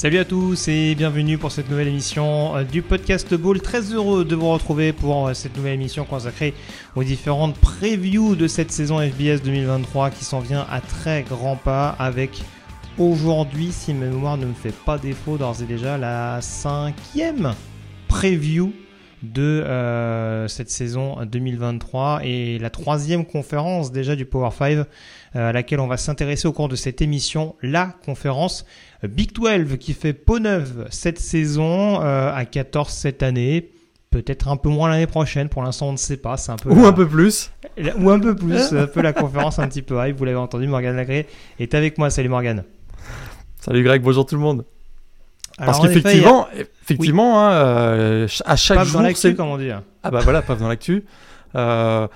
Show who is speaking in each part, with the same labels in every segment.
Speaker 1: Salut à tous et bienvenue pour cette nouvelle émission euh, du podcast Ball. Très heureux de vous retrouver pour euh, cette nouvelle émission consacrée aux différentes previews de cette saison FBS 2023 qui s'en vient à très grands pas avec aujourd'hui, si ma mémoire ne me fait pas défaut, d'ores et déjà la cinquième preview de euh, cette saison 2023 et la troisième conférence déjà du Power 5 euh, à laquelle on va s'intéresser au cours de cette émission, la conférence Big 12 qui fait peau neuve cette saison euh, à 14 cette année. Peut-être un peu moins l'année prochaine, pour l'instant on ne sait pas, c'est un peu
Speaker 2: Ou
Speaker 1: la-
Speaker 2: un peu plus.
Speaker 1: la- ou un peu plus, c'est un peu la conférence un petit peu hype, vous l'avez entendu, Morgane Lagré est avec moi, salut Morgane.
Speaker 2: Salut Greg, bonjour tout le monde. Parce
Speaker 1: il y a-
Speaker 2: qu'effectivement, effectivement, hein, euh, à chaque
Speaker 1: Paf
Speaker 2: jour,
Speaker 1: dans l'actu,
Speaker 2: c'est
Speaker 1: comme on dit. hein.
Speaker 2: ah bah voilà, paf dans l'actu. Euh,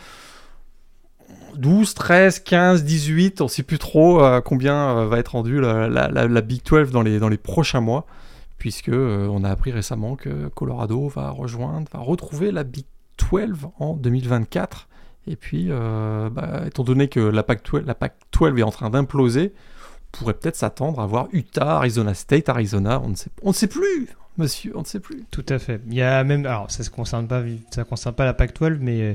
Speaker 2: 12, 13, 15, 18, on sait plus trop euh, combien euh, va être rendu la, la- la- la Big 12 dans les, dans les prochains mois, puisque euh, on a appris récemment que Colorado va rejoindre, va retrouver la Big 12 en 2024. Et puis, bah, étant donné que la Pac 12, la Pac 12 est en train d'imploser, pourrait peut-être s'attendre à voir Utah, Arizona State, Arizona, on ne sait, on ne sait plus, monsieur, on ne sait plus.
Speaker 1: Tout à fait. Il y a même, alors ça ne concerne pas, ça concerne pas la Pac-12, mais euh,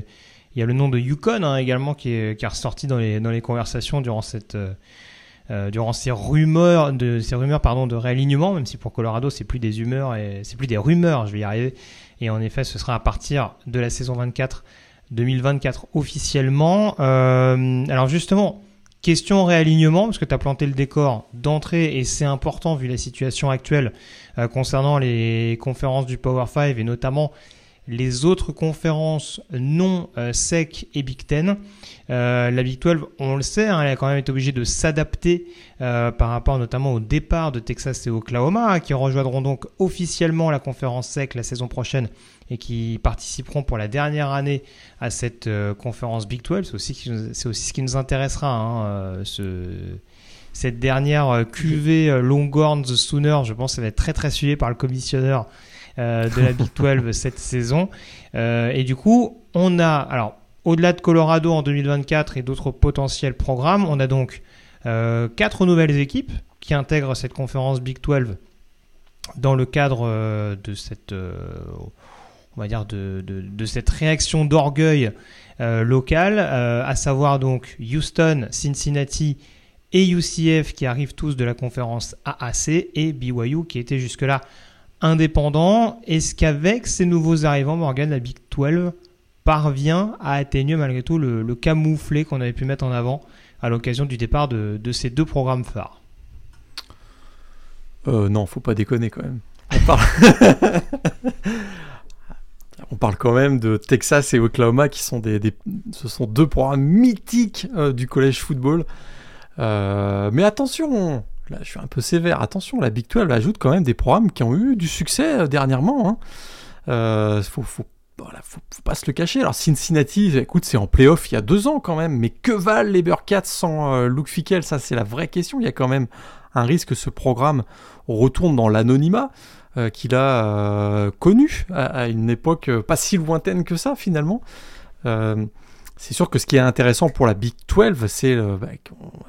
Speaker 1: il y a le nom de Yukon hein, également qui est, qui est ressorti dans les, dans les conversations durant cette, euh, euh, durant ces rumeurs de, ces rumeurs pardon de réalignement, même si pour Colorado c'est plus des humeurs et c'est plus des rumeurs, je vais y arriver. Et en effet, ce sera à partir de la saison 24, 2024 officiellement. Alors justement. Question réalignement, parce que tu as planté le décor d'entrée et c'est important vu la situation actuelle euh, concernant les conférences du Power 5 et notamment les autres conférences non euh, SEC et Big Ten. Euh, la Big 12, on le sait, hein, elle a quand même été obligée de s'adapter euh, par rapport notamment au départ de Texas et Oklahoma, qui rejoindront donc officiellement la conférence SEC la saison prochaine et qui participeront pour la dernière année à cette conférence Big 12. C'est aussi, aussi ce qui nous intéressera, hein, ce, cette dernière QV Longhorns Sooners. Je pense qu'elle va être très très suivie par le commissionneur de la Big 12 cette saison. Euh, et du coup, on a, alors, au-delà de Colorado en 2024 et d'autres potentiels programmes, on a donc euh, quatre nouvelles équipes qui intègrent cette conférence Big 12 dans le cadre euh, de cette, euh, on va dire, de, de- de cette réaction d'orgueil euh, locale, euh, à savoir donc Houston, Cincinnati et UCF qui arrivent tous de la conférence AAC et BYU qui était jusque-là indépendant. Est-ce qu'avec ces nouveaux arrivants, Morgan, la Big 12 parvient à atténuer malgré tout le, le camouflet qu'on avait pu mettre en avant à l'occasion du départ de, ces deux programmes phares?
Speaker 2: Euh, non, faut pas déconner quand même. On parle... Quand même de Texas et Oklahoma qui sont des- ce sont deux programmes mythiques euh, du collège football. Euh, mais attention, là je suis un peu sévère. Attention, la Big 12 ajoute quand même des programmes qui ont eu du succès euh, dernièrement. Hein. Euh, faut, pas se le cacher. Alors Cincinnati, écoute, c'est en playoff il y a deux ans quand même. Mais que valent les Bearcats sans euh, Luke Fickel Ça, c'est la vraie question. Il y a quand même un risque que ce programme retourne dans l'anonymat euh, qu'il a connu à, une époque pas si lointaine que ça finalement. Euh, c'est sûr que ce qui est intéressant pour la Big 12, c'est euh, bah,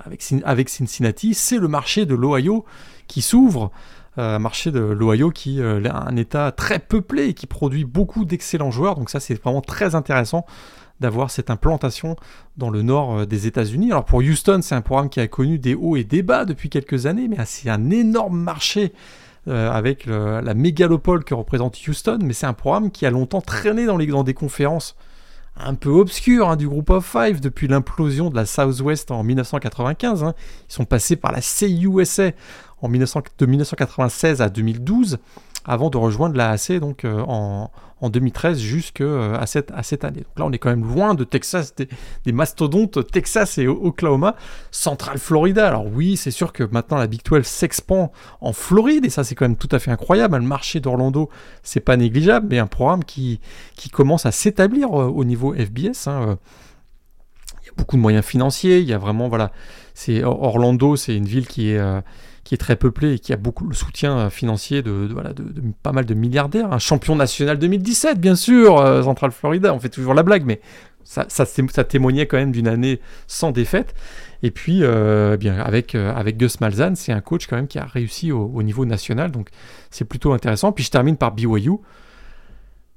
Speaker 2: avec, Cin- avec Cincinnati, c'est le marché de l'Ohio qui s'ouvre. Euh, un marché de l'Ohio qui euh, a un état très peuplé et qui produit beaucoup d'excellents joueurs. Donc ça, c'est vraiment très intéressant d'avoir cette implantation dans le nord euh, des États-Unis. Alors pour Houston, c'est un programme qui a connu des hauts et des bas depuis quelques années, mais c'est un énorme marché euh, avec la mégalopole que représente Houston, mais c'est un programme qui a longtemps traîné dans, les, dans des conférences un peu obscures hein, du groupe of five depuis l'implosion de la Southwest en 1995. hein. Ils sont passés par la CUSA en 1900 de 1996 à 2012. Avant de rejoindre l'AAC donc en, en 2013 jusqu'à cette, à cette année. Donc là, on est quand même loin de Texas, des, mastodontes Texas et Oklahoma, Central Florida. Alors oui, c'est sûr que maintenant la Big 12 s'expand en Floride et ça, c'est quand même tout à fait incroyable. Le marché d'Orlando, c'est pas négligeable, mais un programme qui, qui commence à s'établir au niveau FBS. Hein, il y a beaucoup de moyens financiers. Il y a vraiment, voilà, c'est Orlando, c'est une ville qui est qui est très peuplé et qui a beaucoup le soutien euh, financier de, voilà, de, pas mal de milliardaires. Un champion national 2017, bien sûr, euh, Central Florida, on fait toujours la blague, mais ça, ça, témoignait quand même d'une année sans défaite. Et puis, euh, bien, avec, avec Gus Malzahn, c'est un coach quand même qui a réussi au, niveau national, donc c'est plutôt intéressant. Puis je termine par BYU.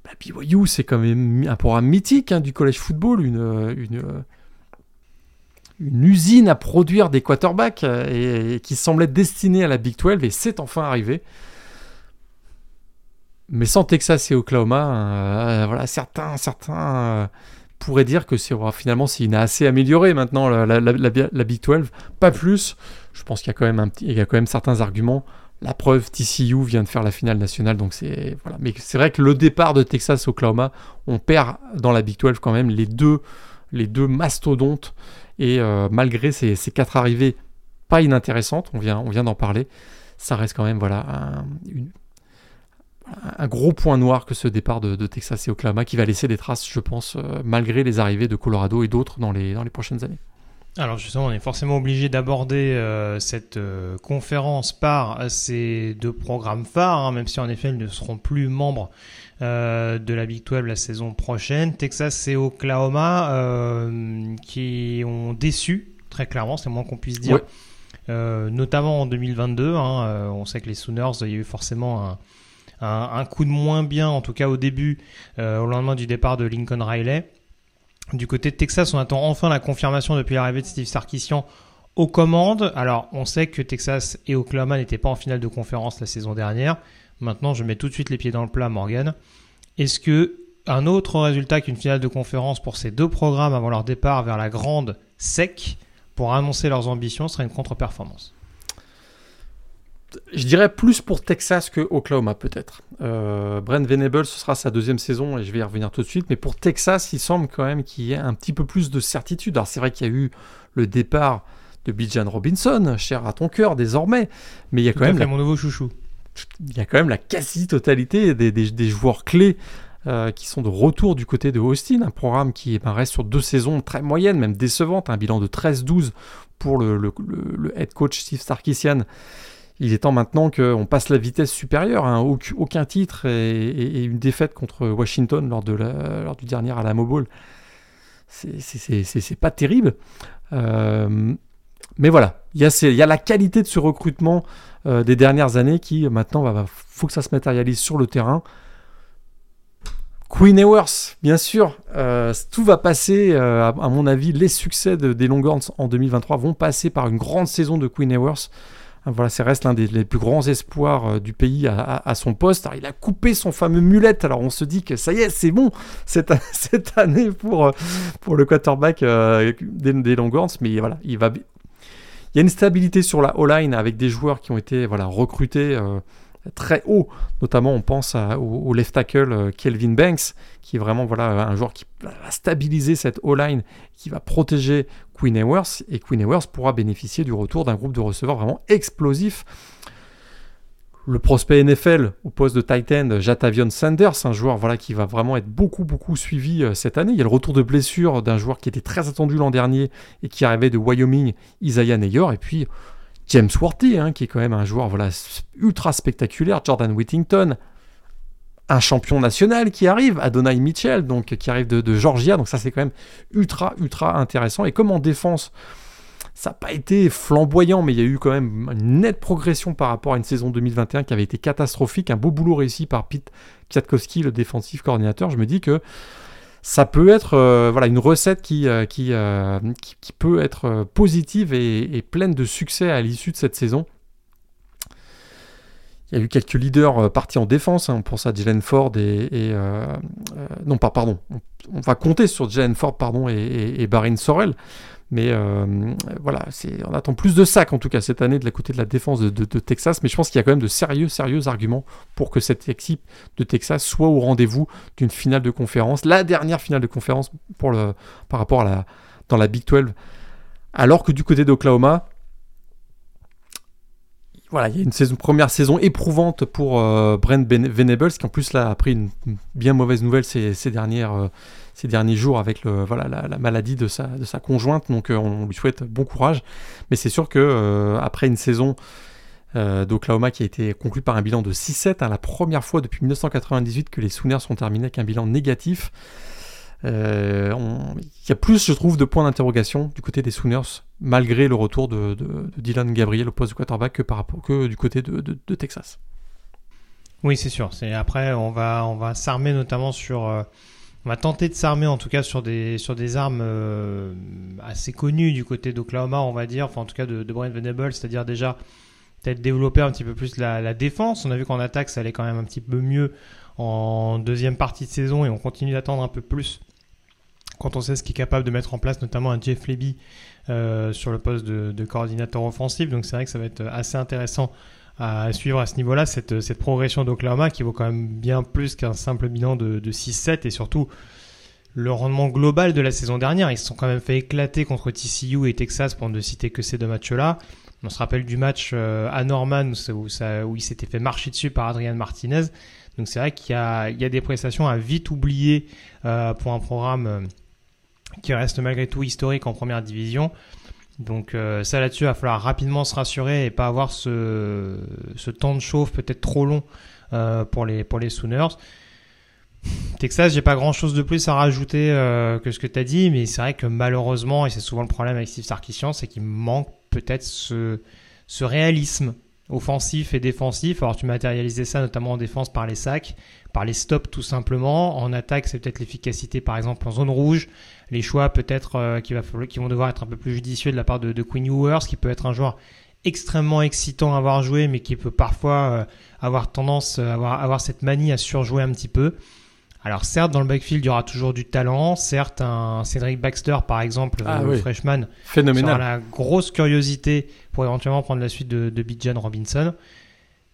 Speaker 2: Bah, BYU, c'est quand même un programme mythique hein, du college football, une, une usine à produire des quarterbacks euh, et, qui semblait destinée à la Big 12 et c'est enfin arrivé. Mais sans Texas et Oklahoma, euh, voilà, certains, certains euh, pourraient dire que c'est finalement c'est une assez amélioré maintenant la, Big 12, pas plus. Je pense qu'il y a quand même un petit, il y a quand même certains arguments. La preuve, TCU vient de faire la finale nationale, donc c'est voilà. Mais c'est vrai que le départ de Texas Oklahoma, on perd dans la Big 12 quand même les deux, les deux mastodontes et euh, malgré ces, quatre arrivées pas inintéressantes, on vient, d'en parler, ça reste quand même voilà, un, gros point noir que ce départ de, Texas et Oklahoma qui va laisser des traces, je pense, euh, malgré les arrivées de Colorado et d'autres dans les prochaines années.
Speaker 1: Alors justement, on est forcément obligé d'aborder euh, cette conférence par ces deux programmes phares, hein, même si en effet ils ne seront plus membres euh, de la Big 12 la saison prochaine. Texas et Oklahoma euh, qui ont déçu, très clairement, c'est moins qu'on puisse dire. Euh, notamment en 2022. Hein, on sait que les Sooners, il y a eu forcément un, coup de moins bien, en tout cas au début, au lendemain du départ de Lincoln Riley. Du côté de Texas, on attend enfin la confirmation depuis l'arrivée de Steve Sarkisian aux commandes. Alors, on sait que Texas et Oklahoma n'étaient pas en finale de conférence la saison dernière. Maintenant, je mets tout de suite les pieds dans le plat, Morgan. Est-ce que un autre résultat qu'une finale de conférence pour ces deux programmes avant leur départ vers la grande sec pour annoncer leurs ambitions serait une contre-performance?
Speaker 2: Je dirais plus pour Texas que Oklahoma peut-être. Euh, Brent Venable, ce sera sa deuxième saison et je vais y revenir tout de suite. Mais pour Texas, il semble quand même qu'il y ait un petit peu plus de certitude. Alors c'est vrai qu'il y a eu le départ de Bijan Robinson, cher à ton cœur désormais, mais il y a quand même
Speaker 1: mon nouveau chouchou
Speaker 2: il y a quand même la quasi-totalité des, joueurs clés euh, qui sont de retour du côté de Austin, un programme qui ben, reste sur deux saisons très moyennes, même décevantes, un bilan de 13-12 pour le, head coach Steve Sarkisian. Il est temps maintenant qu'on passe la vitesse supérieure, hein. aucun titre et, une défaite contre Washington lors, de lors du dernier Alamo Bowl. C'est pas terrible. Euh, mais voilà, il y, a la qualité de ce recrutement euh, des dernières années qui maintenant faut que ça se matérialise sur le terrain. Queen Ewers, bien sûr, euh, tout va passer, à, mon avis, les succès des Longhorns en 2023 vont passer par une grande saison de Queen Ewers. Voilà, c'est reste l'un des plus grands espoirs du pays à, son poste. il a coupé son fameux mulette. Alors on se dit que ça y est, c'est bon cette, cette année pour, pour le quarterback des, des Longhorns. Mais voilà, il va, il y a une stabilité sur la O-line avec des joueurs qui ont été voilà, recrutés euh, très haut. Notamment, on pense au, left tackle euh, Kelvin Banks, qui est vraiment voilà, un joueur qui va stabiliser cette O-line, qui va protéger Queen Ewers. Et Queen Ewers pourra bénéficier du retour d'un groupe de receveurs vraiment explosif le prospect NFL au poste de tight end, Jatavion Sanders, un joueur voilà, qui va vraiment être beaucoup, beaucoup suivi euh, cette année. Il y a le retour de blessure d'un joueur qui était très attendu l'an dernier et qui arrivait de Wyoming, Isaiah Neyor. Et puis James Worthy, hein, qui est quand même un joueur ultra spectaculaire. Jordan Whittington, un champion national qui arrive, Adonai Mitchell, donc, qui arrive de, de Georgia. Donc ça, c'est quand même ultra, ultra intéressant. Et comme en défense, ça n'a pas été flamboyant, mais il y a eu quand même une nette progression par rapport à une saison 2021 qui avait été catastrophique. Un beau boulot réussi par Pete Kwiatkowski, le défensif coordinateur. Je me dis que ça peut être euh, voilà, une recette qui, euh, euh, qui, qui, peut être positive et, pleine de succès à l'issue de cette saison. il y a eu quelques leaders partis en défense. Hein, pour ça, Jalen Ford et, non pas pardon. On, va compter sur Jalen Ford pardon et, et, Barin Sorel. Mais voilà, on attend plus de sacs en tout cas cette année de la côté de la défense de, Texas. Mais je pense qu'il y a quand même de sérieux, sérieux arguments pour que cette équipe de Texas soit au rendez-vous d'une finale de conférence, la dernière finale de conférence pour le, par rapport à la, dans la Big 12. Alors que du côté d'Oklahoma, voilà, il y a une première saison éprouvante pour euh, Brent Venables, qui en plus là, a pris une bien mauvaise nouvelle ces, dernières, euh, ces derniers jours avec le, voilà, la, maladie de sa, de sa conjointe. Donc euh, on lui souhaite bon courage. Mais c'est sûr que après une saison d'Oklahoma qui a été conclue par un bilan de 6-7, hein, la première fois depuis 1998 que les Sooners sont terminés avec un bilan négatif. Euh, il y a plus, je trouve, de points d'interrogation du côté des Sooners, malgré le retour de, Dylan Gabriel au poste de quarterback que, par rapport, que du côté de, Texas.
Speaker 1: Oui, c'est sûr. Après, on va, on va s'armer notamment sur. Euh, on va tenter de s'armer en tout cas sur des, armes euh, assez connues du côté d'Oklahoma, on va dire, enfin en tout cas de, Brent Venable, c'est-à-dire déjà peut-être développer un petit peu plus la, la défense. On a vu qu'en attaque, ça allait quand même un petit peu mieux en deuxième partie de saison et on continue d'attendre un peu plus quand on sait ce qu'il est capable de mettre en place, notamment un Jeff Leby euh, sur le poste de, coordinateur offensif. Donc c'est vrai que ça va être assez intéressant à suivre à ce niveau-là, cette, cette progression d'Oklahoma qui vaut quand même bien plus qu'un simple bilan de, 6-7 et surtout le rendement global de la saison dernière. Ils se sont quand même fait éclater contre TCU et Texas pour ne citer que ces deux matchs-là. On se rappelle du match euh, à Norman où, ça, où il s'était fait marcher dessus par Adrian Martinez. Donc c'est vrai qu'il y y a des prestations à vite oublier euh, pour un programme qui reste malgré tout historique en première division. Donc euh, ça là-dessus, il va falloir rapidement se rassurer et pas avoir ce, ce temps de chauffe peut-être trop long euh, pour, les, pour les Sooners. Texas, j'ai pas grand-chose de plus à rajouter euh, que ce que tu as dit, mais c'est vrai que malheureusement, et c'est souvent le problème avec Steve Sarkisian, c'est qu'il manque peut-être ce, ce réalisme offensif et défensif. Alors tu matérialisais ça notamment en défense par les sacs, par les stops tout simplement. En attaque, c'est peut-être l'efficacité par exemple en zone rouge les choix peut-être euh, qui, va, qui vont devoir être un peu plus judicieux de la part de, de Quinn Ewers, qui peut être un joueur extrêmement excitant à avoir joué, mais qui peut parfois euh, avoir tendance, à euh, avoir, avoir cette manie à surjouer un petit peu. Alors certes, dans le backfield, il y aura toujours du talent. Certes, un Cédric Baxter, par exemple, ah le freshman,
Speaker 2: Phénoménal.
Speaker 1: sera la grosse curiosité pour éventuellement prendre la suite de, de Bijan Robinson.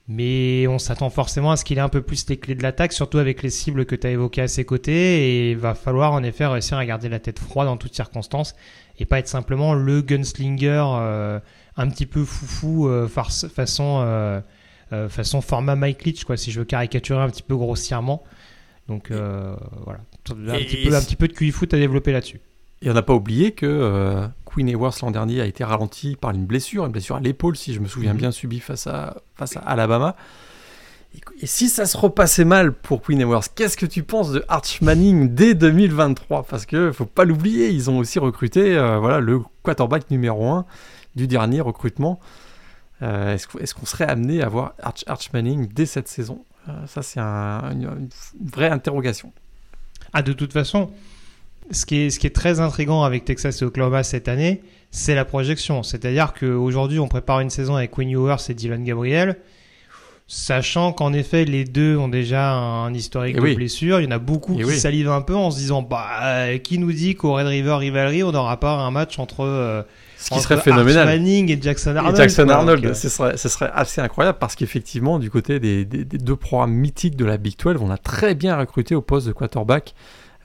Speaker 1: Mais on s'attend forcément à ce qu'il ait un peu plus les clés de l'attaque, surtout avec les cibles que tu as évoquées à ses côtés. Et il va falloir en effet réussir à garder la tête froide en toutes circonstances et pas être simplement le gunslinger euh, un petit peu foufou euh, façon, euh, façon format Mike Leach, quoi, si je veux caricaturer un petit peu grossièrement. Donc voilà, un, petit peu, un petit peu de QI foot à développer là-dessus.
Speaker 2: Et on n'a pas oublié que Queen Ewers l'an dernier a été ralenti par une blessure, une blessure à l'épaule, si je me souviens mhm. bien, subie face à, face à Alabama. Et, si ça se repassait mal pour Queen Ewers, qu'est-ce que tu penses de Arch Manning dès 2023 Parce que faut pas l'oublier, ils ont aussi recruté euh, voilà, le quarterback numéro 1 du dernier recrutement. Euh, est-ce, qu'on serait amené à voir Arch, Arch Manning dès cette saison? Euh, Ça, c'est une, une vraie interrogation.
Speaker 1: Ah, de toute façon, ce qui, est, ce qui est très intriguant avec Texas et Oklahoma cette année, c'est la projection. C'est-à-dire qu'aujourd'hui, on prépare une saison avec Quinn Ewers et Dylan Gabriel, sachant qu'en effet, les deux ont déjà un historique de blessure. Il y en a beaucoup qui salivent un peu en se disant bah, qui nous dit qu'au Red River Rivalry, on n'aura pas un match entre. Euh,
Speaker 2: ce qui serait phénoménal.
Speaker 1: Manning et Jackson Arnold.
Speaker 2: Jackson Arnold, euh, ce, serait, ce serait assez incroyable parce qu'effectivement, du côté des, des, deux programmes mythiques de la Big 12, on a très bien recruté au poste de quarterback.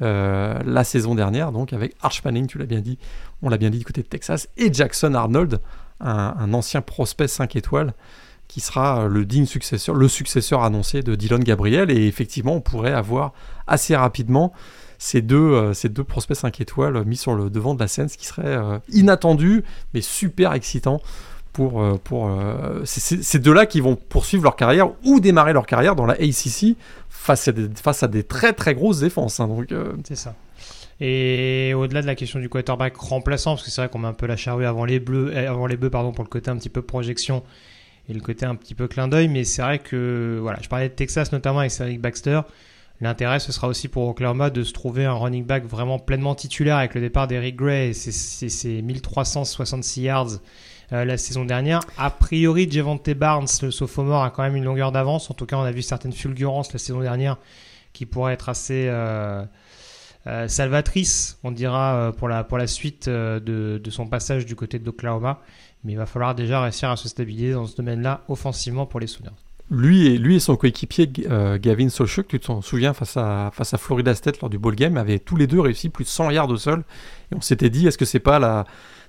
Speaker 2: Euh, la saison dernière, donc avec Arch Manning, tu l'as bien dit, on l'a bien dit du côté de Texas, et Jackson Arnold, un, ancien prospect 5 étoiles, qui sera le digne successeur, le successeur annoncé de Dylan Gabriel, et effectivement, on pourrait avoir assez rapidement ces deux, euh, ces deux prospects 5 étoiles mis sur le devant de la scène, ce qui serait euh, inattendu, mais super excitant pour, pour ces deux-là qui vont poursuivre leur carrière ou démarrer leur carrière dans la ACC face à des, face à des très très grosses défenses. Hein, donc, euh.
Speaker 1: C'est ça. Et au-delà de la question du quarterback remplaçant, parce que c'est vrai qu'on met un peu la charrue avant les bleus, euh, avant les bœufs, pardon, pour le côté un petit peu projection et le côté un petit peu clin d'œil, mais c'est vrai que voilà, je parlais de Texas notamment avec Cedric Baxter. L'intérêt, ce sera aussi pour Oklahoma de se trouver un running back vraiment pleinement titulaire avec le départ d'Eric Gray et ses, 1366 yards la saison dernière. A priori, Javante Barnes, le sophomore, a quand même une longueur d'avance. En tout cas, on a vu certaines fulgurances la saison dernière qui pourraient être assez salvatrices, on dira, pour, la, pour la suite de, de son passage du côté de l'Oklahoma. Mais il va falloir déjà réussir à se stabiliser dans ce domaine-là offensivement pour les Sooners.
Speaker 2: Lui et, lui et son coéquipier euh, Gavin Solchuk, tu te souviens, face à, face à Florida State lors du ball game, avaient tous les deux réussi plus de 100 yards au sol. Et on s'était dit, est-ce que c'est pas la,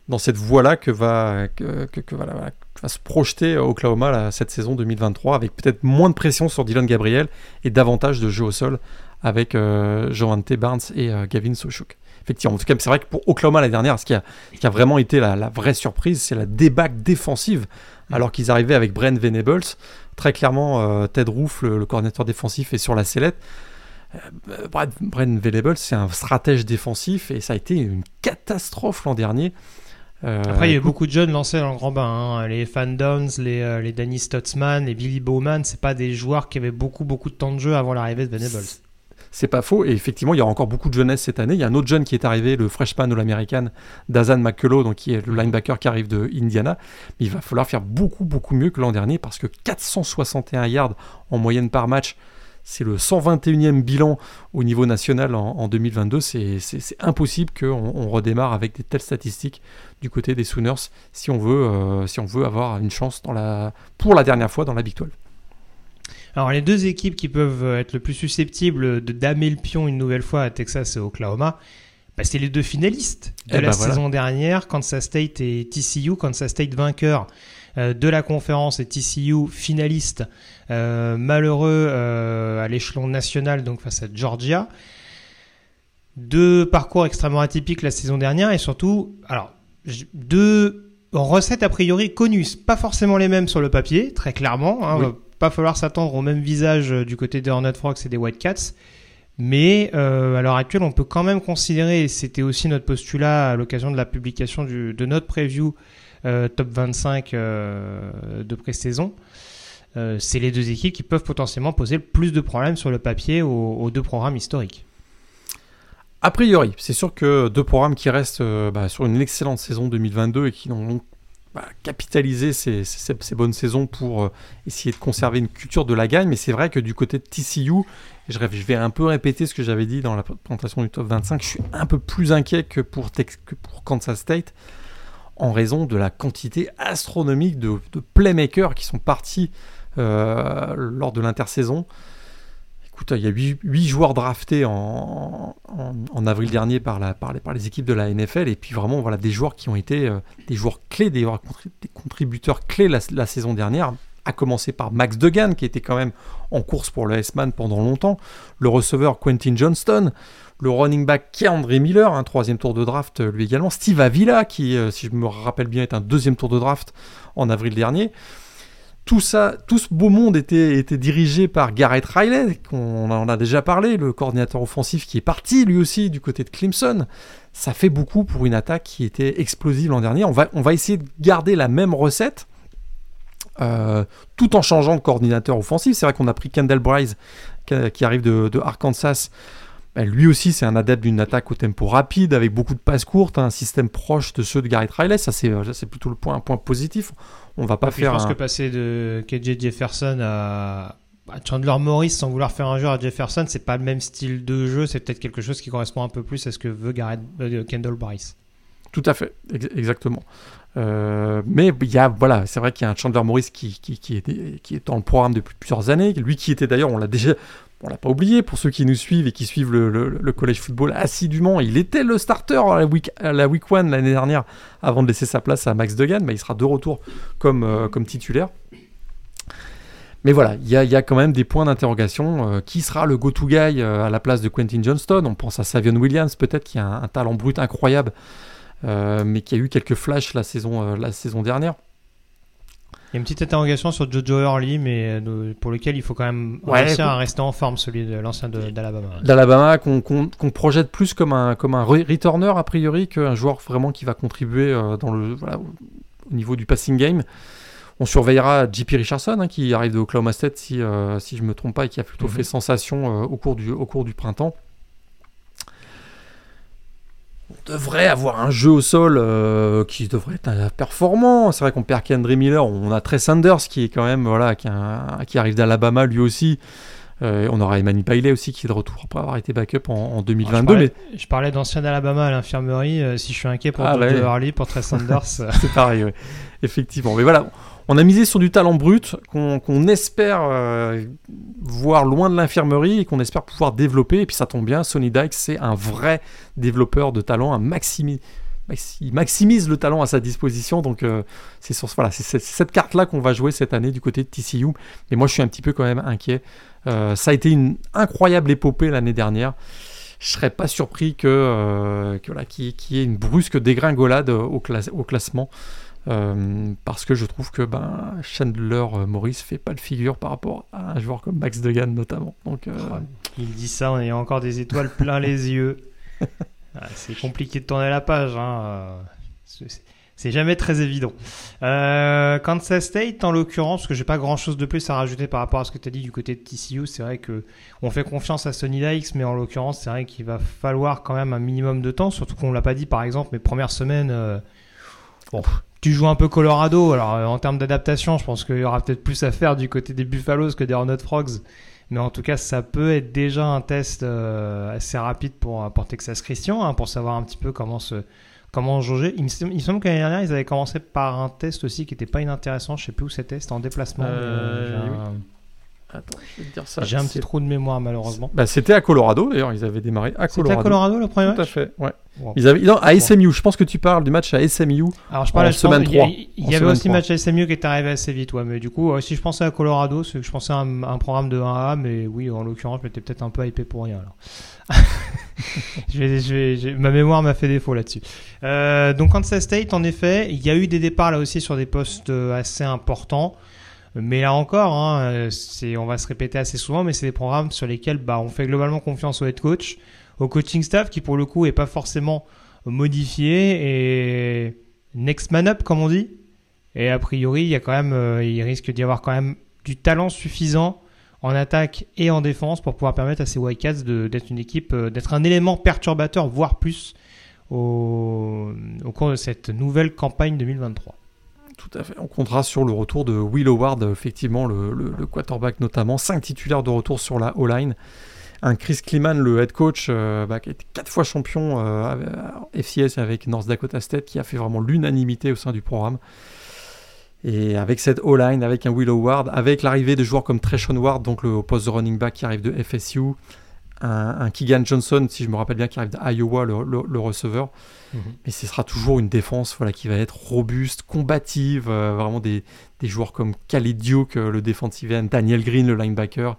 Speaker 2: dans cette voie-là que va, que, que, va se projeter Oklahoma cette saison 2023, avec peut-être moins de pression sur Dylan Gabriel et davantage de jeu au sol avec euh, T. Barnes et euh, Gavin Solchuk effectivement. En tout cas, c'est vrai que pour Oklahoma la dernière, ce qui a, qui a vraiment été la, la vraie surprise, c'est la débâcle défensive, mm. alors qu'ils arrivaient avec Brent Venables. Très clairement, euh, Ted Roof, le, coordinateur défensif, est sur la sellette. Euh, Brent Venables, c'est un stratège défensif et ça a été une catastrophe l'an dernier.
Speaker 1: Euh, Après, il y a eu beaucoup de jeunes lancés dans le grand bain. Hein. Les Fan Downs, les, euh, les Danny Stotzman, les Billy Bowman, c'est pas des joueurs qui avaient beaucoup beaucoup de temps de jeu avant l'arrivée de Venables.
Speaker 2: C'est pas faux. Et effectivement, il y aura encore beaucoup de jeunesse cette année. Il y a un autre jeune qui est arrivé, le freshman all américain Dazan McCullough, donc qui est le linebacker qui arrive de Indiana. Mais il va falloir faire beaucoup, beaucoup mieux que l'an dernier parce que 461 yards en moyenne par match, c'est le 121e bilan au niveau national en, 2022. C'est impossible qu'on on redémarre avec des telles statistiques du côté des Sooners si on veut, euh, si on veut avoir une chance dans la, pour la dernière fois dans la Big 12.
Speaker 1: Alors les deux équipes qui peuvent être le plus susceptibles de damer le pion une nouvelle fois à Texas et Oklahoma, bah, c'est les deux finalistes de eh la ben saison dernière, Kansas State et TCU. Kansas State vainqueur euh, de la conférence et TCU finaliste malheureux euh, à l'échelon national donc face à Georgia. Deux parcours extrêmement atypiques la saison dernière et surtout, alors deux recettes a priori connues, pas forcément les mêmes sur le papier, très clairement. Hein, pas falloir s'attendre au même visage euh, du côté des Hornet Frogs et des White Cats. Mais euh, à l'heure actuelle, on peut quand même considérer, et c'était aussi notre postulat à l'occasion de la publication de notre preview euh, top 25 de pré-saison, c'est les deux équipes qui peuvent potentiellement poser plus de problèmes sur le papier aux, deux programmes historiques.
Speaker 2: A priori, c'est sûr que deux programmes qui restent bah, sur une excellente saison 2022 et qui n'ont bah, capitaliser ces, bonnes saisons pour euh, essayer de conserver une culture de la gagne. Mais c'est vrai que du côté de TCU, je, vais un peu répéter ce que j'avais dit dans la présentation du top 25, je suis un peu plus inquiet que pour, Kansas State en raison de la quantité astronomique de, playmakers qui sont partis euh, lors de l'intersaison. Il y a 8, joueurs draftés en, avril dernier par, les, équipes de la NFL, et puis vraiment voilà, des joueurs qui ont été euh, des joueurs clés, des, contributeurs clés la, saison dernière, à commencer par Max Degan, qui était quand même en course pour le S-Man pendant longtemps, le receveur Quentin Johnston, le running back Keandre Miller, un troisième tour de draft lui également, Steve Avila, qui, euh, si je me rappelle bien, est un deuxième tour de draft en avril dernier tout ce beau monde était, dirigé par Garrett Riley, qu'on en a déjà parlé, le coordinateur offensif qui est parti lui aussi du côté de Clemson. Ça fait beaucoup pour une attaque qui était explosive l'an dernier. On va, on essayer de garder la même recette. Euh, tout en changeant de coordinateur offensif. C'est vrai qu'on a pris Kendall Bryce qui arrive de, Arkansas. Ben, lui aussi, c'est un adepte d'une attaque au tempo rapide, avec beaucoup de passes courtes, un système proche de ceux de Garrett Riley. Ça, c'est plutôt le point, un point positif. On va pas faire.
Speaker 1: Je pense que passer de KJ Jefferson à Chandler Morris sans vouloir faire un jeu à Jefferson, c'est pas le même style de jeu. C'est peut-être quelque chose qui correspond un peu plus à ce que veut Garrett, euh, Kendall Bryce.
Speaker 2: Tout à fait, exactement. Euh, mais il y a, voilà, c'est vrai qu'il y a un Chandler Morris qui, qui, qui, est, qui est dans le programme depuis plusieurs années. Lui qui était d'ailleurs, on l'a déjà, on l'a pas oublié, pour ceux qui nous suivent et qui suivent le, le, collège football assidûment, il était le starter la week, one l'année dernière avant de laisser sa place à Max Degan, mais il sera de retour comme, euh, titulaire. Mais voilà, il y, a, quand même des points d'interrogation. Euh, qui sera le go-to guy euh, à la place de Quentin Johnston? On pense à Savion Williams, peut-être, qui a un, talent brut incroyable, mais qui a eu quelques flashs la saison dernière.
Speaker 1: Il y a une petite interrogation sur Jojo Early, mais euh, pour lequel il faut quand même réussir à rester en forme, celui de l'ancien d'Alabama.
Speaker 2: D'Alabama, qu'on projette plus comme un, comme un returner, a priori, qu'un joueur vraiment qui va contribuer euh, dans le, au niveau du passing game. On surveillera JP Richardson, hein, qui arrive de Oklahoma State, si, euh, si je ne me trompe pas, et qui a plutôt mhm. fait sensation au, cours du, au cours du printemps. Devrait avoir un jeu au sol euh, qui devrait être performant. C'est vrai qu'on perd Kendry Miller, on a Trey Sanders qui est quand même voilà qui, qui arrive d'Alabama lui aussi. Euh, on aura Emmanuel Bailey aussi qui est de retour après avoir été backup en, 2022.
Speaker 1: je parlais,
Speaker 2: mais...
Speaker 1: je parlais d'ancien Alabama à l'infirmerie. Euh, si je suis inquiet pour ah, ouais. pour Trey Sanders.
Speaker 2: c'est pareil, oui. effectivement. Mais voilà, on a misé sur du talent brut qu'on espère euh, voir loin de l'infirmerie et qu'on espère pouvoir développer. Et puis ça tombe bien, Sonny Dykes, c'est un vrai développeur de talent, il maximise le talent à sa disposition. Donc euh, c'est sur voilà, c'est cette carte-là qu'on va jouer cette année du côté de TCU. Mais moi, je suis un petit peu quand même inquiet. Euh, ça a été une incroyable épopée l'année dernière. Je serais pas surpris que, qu'il y ait une brusque dégringolade au classement. Euh, parce que je trouve que ben, Chandler euh, Maurice fait pas le figure par rapport à un joueur comme Max Degan notamment. Donc, euh,
Speaker 1: Il dit ça en ayant encore des étoiles plein les yeux. Ah, c'est compliqué de tourner la page. Hein. C'est jamais très évident. Kansas State, en l'occurrence, parce que j'ai pas grand chose de plus à rajouter par rapport à ce que tu as dit du côté de TCU, c'est vrai que on fait confiance à Sonny Dykes, mais en l'occurrence, c'est vrai qu'il va falloir quand même un minimum de temps, surtout qu'on l'a pas dit par exemple, mes premières semaines. bon, tu joues un peu Colorado. Alors, euh, en termes d'adaptation, je pense qu'il y aura peut-être plus à faire du côté des Buffaloes que des Hornet Frogs. Mais en tout cas, ça peut être déjà un test euh, assez rapide pour, pour Texas Christian, hein, pour savoir un petit peu comment se comment jauger. Il me, semble qu'année dernière, ils avaient commencé par un test aussi qui n'était pas inintéressant. Je sais plus où c'était, c'était en déplacement.
Speaker 2: Euh, Attends, je vais te dire ça.
Speaker 1: J'ai un petit trou de mémoire malheureusement.
Speaker 2: Bah, c'était à Colorado d'ailleurs, ils avaient démarré à Colorado.
Speaker 1: C'était à Colorado le premier
Speaker 2: match Tout à fait, ouais. Ils avaient... Non, à SMU, je pense que tu parles du match à SMU.
Speaker 1: Alors je parle en semaine 3. Il y, avait aussi le match à SMU qui est arrivé assez vite, ouais, mais du coup, si je pensais à Colorado, c'est que je pensais à un, programme de 1A, mais oui, en l'occurrence, je m'étais peut-être un peu hypé pour rien alors. je vais, je vais, ma mémoire m'a fait défaut là-dessus. Euh, donc Kansas State, en effet, il y a eu des départs là aussi sur des postes euh, assez importants. Mais là encore, hein, on va se répéter assez souvent, mais c'est des programmes sur lesquels bah, on fait globalement confiance au head coach, au coaching staff qui pour le coup est pas forcément modifié et next man up comme on dit. Et a priori, il y a quand même, euh, il risque d'y avoir quand même du talent suffisant en attaque et en défense pour pouvoir permettre à ces Wildcats d'être une équipe, euh, d'être un élément perturbateur, voire plus, au, au cours de cette nouvelle campagne 2023.
Speaker 2: Tout à fait. On comptera sur le retour de Will Howard, effectivement, le, quarterback notamment. Cinq titulaires de retour sur la O-line. Un Chris Kliman, le head coach, euh, bah, qui a été quatre fois champion euh, FCS avec North Dakota State, qui a fait vraiment l'unanimité au sein du programme. Et avec cette O-line, avec un Will Howard, avec l'arrivée de joueurs comme Treshon Ward, donc le poste de running back qui arrive de FSU, un, Keegan Johnson, si je me rappelle bien, qui arrive d'Iowa, le, receveur. Mhm. Mais ce sera toujours une défense voilà, qui va être robuste, combative. Euh, vraiment des, joueurs comme Khalid Duke, le defensive end, Daniel Green, le linebacker.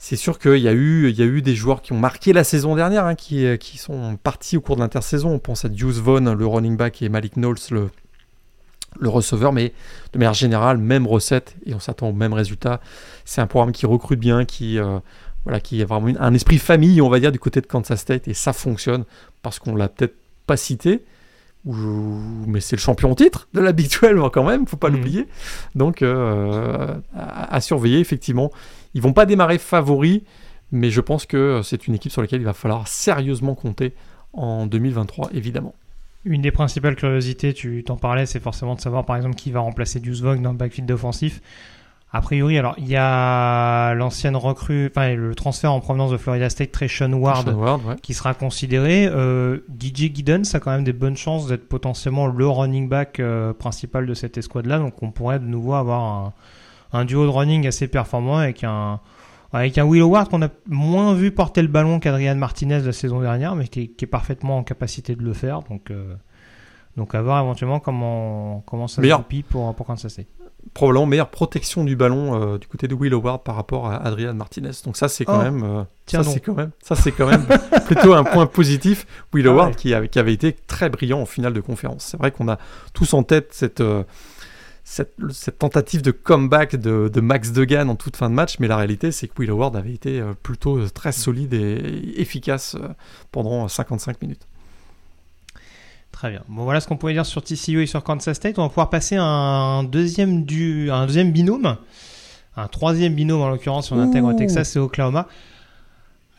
Speaker 2: C'est sûr qu'il y, a eu, il y a eu des joueurs qui ont marqué la saison dernière, hein, qui, qui sont partis au cours de l'intersaison. On pense à Deuce Vaughn, le running back, et Malik Knowles, le, le receveur, mais de manière générale, même recette, et on s'attend au même résultat. C'est un programme qui recrute bien, qui, euh, voilà, qui a vraiment un esprit famille, on va dire, du côté de Kansas State, et ça fonctionne parce qu'on l'a peut-être pas cité, mais c'est le champion titre de la Big 12 quand même, faut pas mhm. l'oublier. Donc euh, à, surveiller effectivement. Ils vont pas démarrer favoris, mais je pense que c'est une équipe sur laquelle il va falloir sérieusement compter en 2023 évidemment.
Speaker 1: Une des principales curiosités, tu t'en parlais, c'est forcément de savoir par exemple qui va remplacer Deuce Vogg dans le backfield offensif. A priori, alors il y a l'ancienne recrue, enfin le transfert en provenance de Florida State, Treshon Ward, Ward qui sera considéré. Euh, DJ Giddens a quand même des bonnes chances d'être potentiellement le running back euh, principal de cette escouade-là, donc on pourrait de nouveau avoir un, duo de running assez performant avec un avec un Will Howard qu'on a moins vu porter le ballon qu'Adrian Martinez la saison dernière, mais qui est, parfaitement en capacité de le faire. Donc, euh, donc à voir éventuellement comment, comment ça se copie pour, pour Kansas State
Speaker 2: probablement meilleure protection du ballon euh, du côté de Will Howard par rapport à Adrian Martinez. Donc ça c'est quand, oh. même, euh, ça c'est quand même ça c'est quand même plutôt un point positif. Will ah Howard qui, avait, qui avait été très brillant en finale de conférence. C'est vrai qu'on a tous en tête cette, euh, cette, cette, tentative de comeback de, de, Max Degan en toute fin de match, mais la réalité c'est que Will Howard avait été plutôt très solide et efficace pendant 55 minutes.
Speaker 1: Très bien. Bon, voilà ce qu'on pouvait dire sur TCU et sur Kansas State. On va pouvoir passer à un deuxième, du, un deuxième binôme. Un troisième binôme, en l'occurrence, si on intègre Texas et Oklahoma.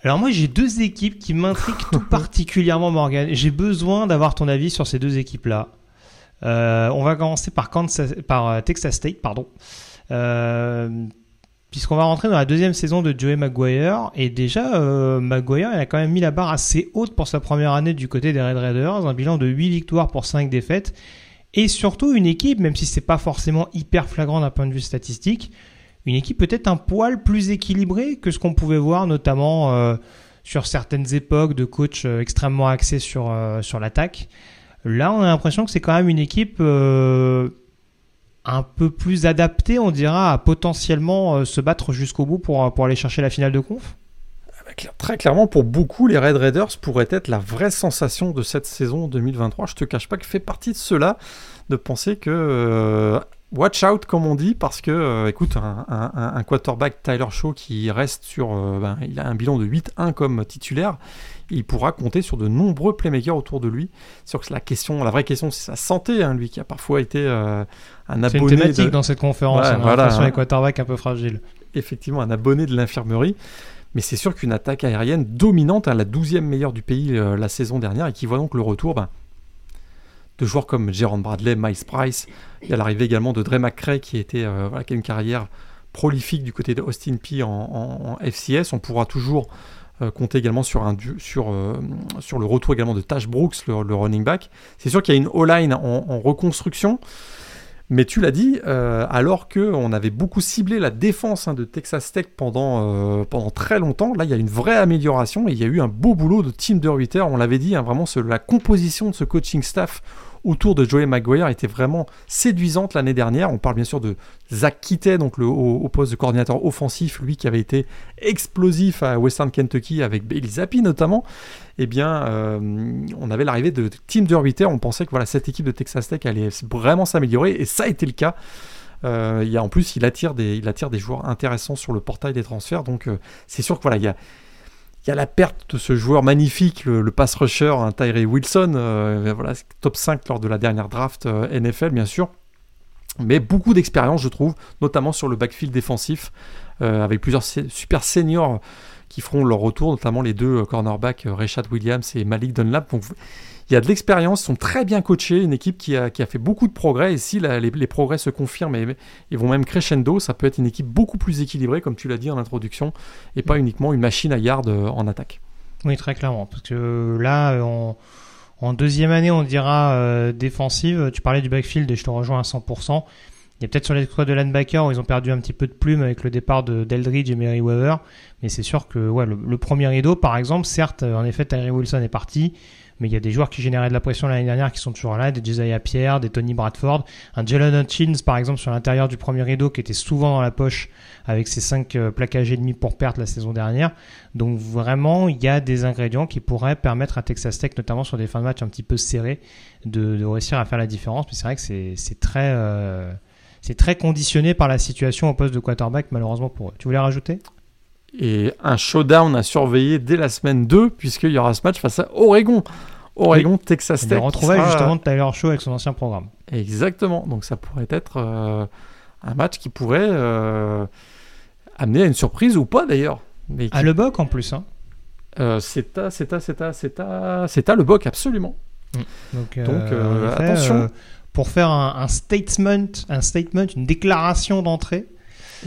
Speaker 1: Alors moi j'ai deux équipes qui m'intriguent tout particulièrement Morgan. J'ai besoin d'avoir ton avis sur ces deux équipes-là. Euh, on va commencer par, Kansas, par euh, Texas State, pardon. Euh, puisqu'on va rentrer dans la deuxième saison de Joey Maguire. Et déjà, euh, Maguire il a quand même mis la barre assez haute pour sa première année du côté des Red Raiders. Un bilan de 8 victoires pour 5 défaites. Et surtout une équipe, même si c'est pas forcément hyper flagrant d'un point de vue statistique, une équipe peut-être un poil plus équilibrée que ce qu'on pouvait voir notamment euh, sur certaines époques de coach euh, extrêmement axés sur, euh, sur l'attaque. Là, on a l'impression que c'est quand même une équipe un peu plus adaptée, on dira, à potentiellement euh, se battre jusqu'au bout pour, pour aller chercher la finale de conf.
Speaker 2: Bah, clair- Très clairement, pour beaucoup, les Red Raiders pourraient être la vraie sensation de cette saison 2023. Je te cache pas que fait partie de cela de penser que euh, watch out, comme on dit, parce que, euh, écoute, un, un- un- un quarterback Tyler Shaw qui reste sur, euh, ben, il a un bilan de 8-1 comme titulaire, il pourra compter sur de nombreux playmakers autour de lui. C'est sûr que la question, la vraie question, c'est sa santé, hein, lui qui a parfois été euh, un
Speaker 1: C'est une
Speaker 2: abonné
Speaker 1: thématique
Speaker 2: de-
Speaker 1: dans cette conférence.
Speaker 2: Ouais,
Speaker 1: on a
Speaker 2: voilà, hein.
Speaker 1: les quarterbacks un peu fragiles.
Speaker 2: effectivement un abonné de l'infirmerie. Mais c'est sûr qu'une attaque aérienne dominante, hein, la 12e meilleure du pays la saison dernière, et qui voit donc le retour ben, de joueurs comme Jaron Bradley, Miles Price. Il y a l'arrivée également de Dre McCray, qui, était, euh, a une carrière prolifique du côté de Austin P en, FCS. On pourra toujours euh, compter également euh, sur le retour également de Tash Brooks, le, running back. C'est sûr qu'il y a une O-line en, reconstruction. Mais tu l'as dit, euh, alors que on avait beaucoup ciblé la défense hein, de Texas Tech pendant, très longtemps, là il y a une vraie amélioration et il y a eu un beau boulot de Tim DeRuyter. On l'avait dit, hein, vraiment la composition de ce coaching staff autour de Joey Maguire était vraiment séduisante l'année dernière. On parle bien sûr de Zach Kittet, donc le, au, poste de coordinateur offensif, lui qui avait été explosif à Western Kentucky avec Bailey Zappi notamment. Eh bien, euh, on avait l'arrivée de Tim DeRuyter. On pensait que voilà, cette équipe de Texas Tech allait vraiment s'améliorer et ça a été le cas. Euh, il y a, en plus, il attire, des, il attire des joueurs intéressants sur le portail des transferts. Donc, euh, c'est sûr que voilà, il y a, il y a la perte de ce joueur magnifique, le, pass rusher, un Tyree Wilson, euh, voilà, top 5 lors de la dernière draft euh, NFL, bien sûr. Mais beaucoup d'expérience, je trouve, notamment sur le backfield défensif, euh, avec plusieurs super seniors qui feront leur retour, notamment les deux cornerbacks, Rashad Williams et Malik Dunlap. Il y a de l'expérience, ils sont très bien coachés, une équipe qui a, qui a fait beaucoup de progrès. Et si la- les, les progrès se confirment et vont même crescendo, ça peut être une équipe beaucoup plus équilibrée, comme tu l'as dit en introduction, et pas uniquement une machine à yard euh, en attaque.
Speaker 1: Oui, très clairement. Parce que là, euh, on- en deuxième année, on dira euh, défensive. Tu parlais du backfield et je te rejoins à 100%. Il y a peut-être sur les squads de linebacker où ils ont perdu un petit peu de plume avec le départ de Deldridge et Mary Weaver. Mais c'est sûr que ouais, le, le premier rideau, par exemple, certes, euh, en effet, Tyree Wilson est parti. Mais il y a des joueurs qui généraient de la pression l'année dernière qui sont toujours là, des Josiah Pierre, des Tony Bradford, un Jalen Hutchins par exemple sur l'intérieur du premier rideau qui était souvent dans la poche avec ses 5 plaquages et demi pour perte la saison dernière. Donc vraiment, il y a des ingrédients qui pourraient permettre à Texas Tech, notamment sur des fins de match un petit peu serrés, de, réussir à faire la différence. Mais c'est vrai que très, euh, c'est très conditionné par la situation au poste de quarterback, malheureusement pour eux. Tu voulais rajouter?
Speaker 2: Et un showdown à surveiller dès la semaine 2, puisqu'il y aura ce match face à Oregon. Oregon, Texas
Speaker 1: On
Speaker 2: Tech.
Speaker 1: retrouver
Speaker 2: sera-
Speaker 1: justement de Tyler Shaw avec son ancien programme.
Speaker 2: Exactement. Donc ça pourrait être euh, un match qui pourrait euh, amener à une surprise ou pas d'ailleurs. Qui-
Speaker 1: À Le Boc en plus. Hein.
Speaker 2: euh, c'est à, c'est à, c'est à, c'est à, c'est à le boc absolument.
Speaker 1: Donc,
Speaker 2: Donc, euh, attention.
Speaker 1: euh, pour faire un, un statement, un statement, une déclaration d'entrée,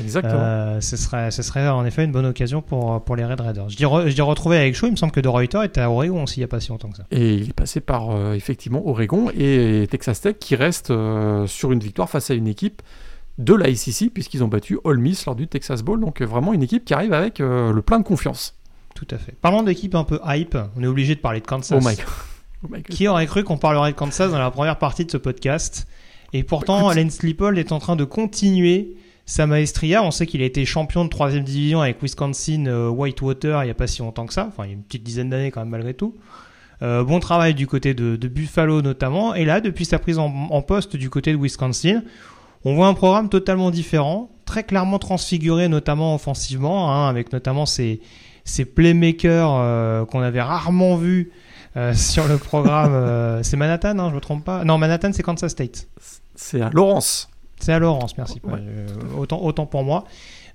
Speaker 2: Exactement.
Speaker 1: Euh, ce, serait, ce serait en effet une bonne occasion pour, pour les Red Raiders. Je dis, re- je dis retrouver avec chaud, il me semble que De Reuter était à Oregon aussi il n'y a pas si longtemps que ça.
Speaker 2: Et il est passé par euh, effectivement Oregon et Texas Tech qui reste euh, sur une victoire face à une équipe de la SEC puisqu'ils ont battu Ole Miss lors du Texas Bowl. Donc vraiment une équipe qui arrive avec le plein de confiance.
Speaker 1: Tout à fait. Parlons d'équipe un peu hype, on est obligé de parler de Kansas.
Speaker 2: Oh my god. Oh my god.
Speaker 1: Qui aurait cru qu'on parlerait de Kansas dans la première partie de ce podcast? Et pourtant,
Speaker 2: Écoute-
Speaker 1: Leipold est en train de continuer sa maestria. On sait qu'il a été champion de troisième division avec Wisconsin euh, Whitewater il n'y a pas si longtemps que ça. Enfin, il y a une petite dizaine d'années quand même malgré tout. Euh, bon travail du côté de, Buffalo notamment. Et là, depuis sa prise en, poste du côté de Wisconsin, on voit un programme totalement différent, très clairement transfiguré notamment offensivement, hein, avec notamment ces, playmakers euh, qu'on avait rarement vus sur le programme. c'est Manhattan, hein, je me trompe pas. Non, Manhattan, c'est Kansas State.
Speaker 2: C'est à Lawrence.
Speaker 1: C'est à Laurence, merci.
Speaker 2: Ouais.
Speaker 1: Euh, autant, autant pour moi.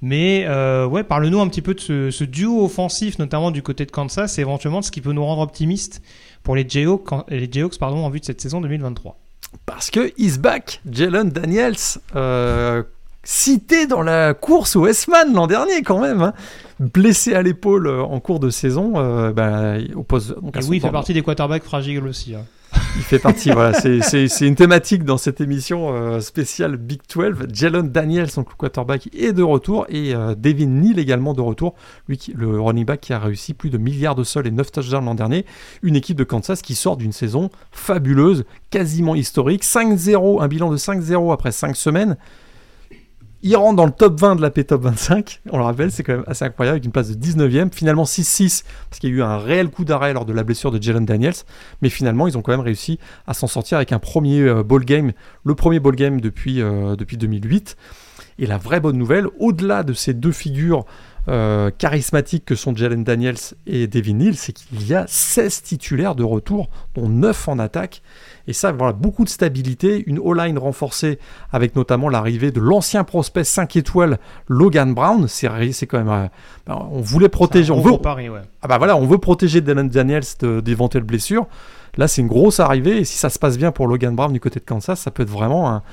Speaker 1: Mais euh, ouais, parle-nous un petit peu de ce, ce, duo offensif, notamment du côté de Kansas, et éventuellement de ce qui peut nous rendre optimistes pour les Jayhawks, les Jayhawks pardon, en vue de cette saison 2023.
Speaker 2: Parce que is back, Jalen Daniels, euh, cité dans la course au S-Man l'an dernier quand même, hein. blessé à l'épaule en cours de saison, euh, bah.
Speaker 1: Donc et oui, il fait partie des quarterbacks fragiles aussi. Hein.
Speaker 2: Il fait partie, voilà. C'est une thématique dans cette émission euh, spéciale Big 12. Jalen Daniels, son quarterback, est de retour et euh, Devin Neal également de retour. Lui, le running back qui a réussi plus de milliards de sols et 9 touchdowns l'an dernier. Une équipe de Kansas qui sort d'une saison fabuleuse, quasiment historique. 5-0, un bilan de 5-0 après 5 semaines il rentre dans le top 20 de la P-Top 25, on le rappelle, c'est quand même assez incroyable, avec une place de 19e. Finalement 6-6, parce qu'il y a eu un réel coup d'arrêt lors de la blessure de Jalen Daniels. Mais finalement, ils ont quand même réussi à s'en sortir avec un premier euh, ball game, le premier ball game depuis, euh, depuis 2008. Et la vraie bonne nouvelle, au-delà de ces deux figures euh, charismatiques que sont Jalen Daniels et Devin Neal, c'est qu'il y a 16 titulaires de retour, dont 9 en attaque. Et ça, voilà, beaucoup de stabilité, une O-line renforcée avec notamment l'arrivée de l'ancien prospect 5 étoiles Logan Brown. C'est quand même. Euh, ben, on voulait protéger. On veut, ah bah voilà, on veut protéger Dylan Daniels d'éventuelles blessures. Là, c'est une grosse arrivée. Et si ça se passe bien pour Logan Brown du côté de Kansas, ça peut être vraiment un,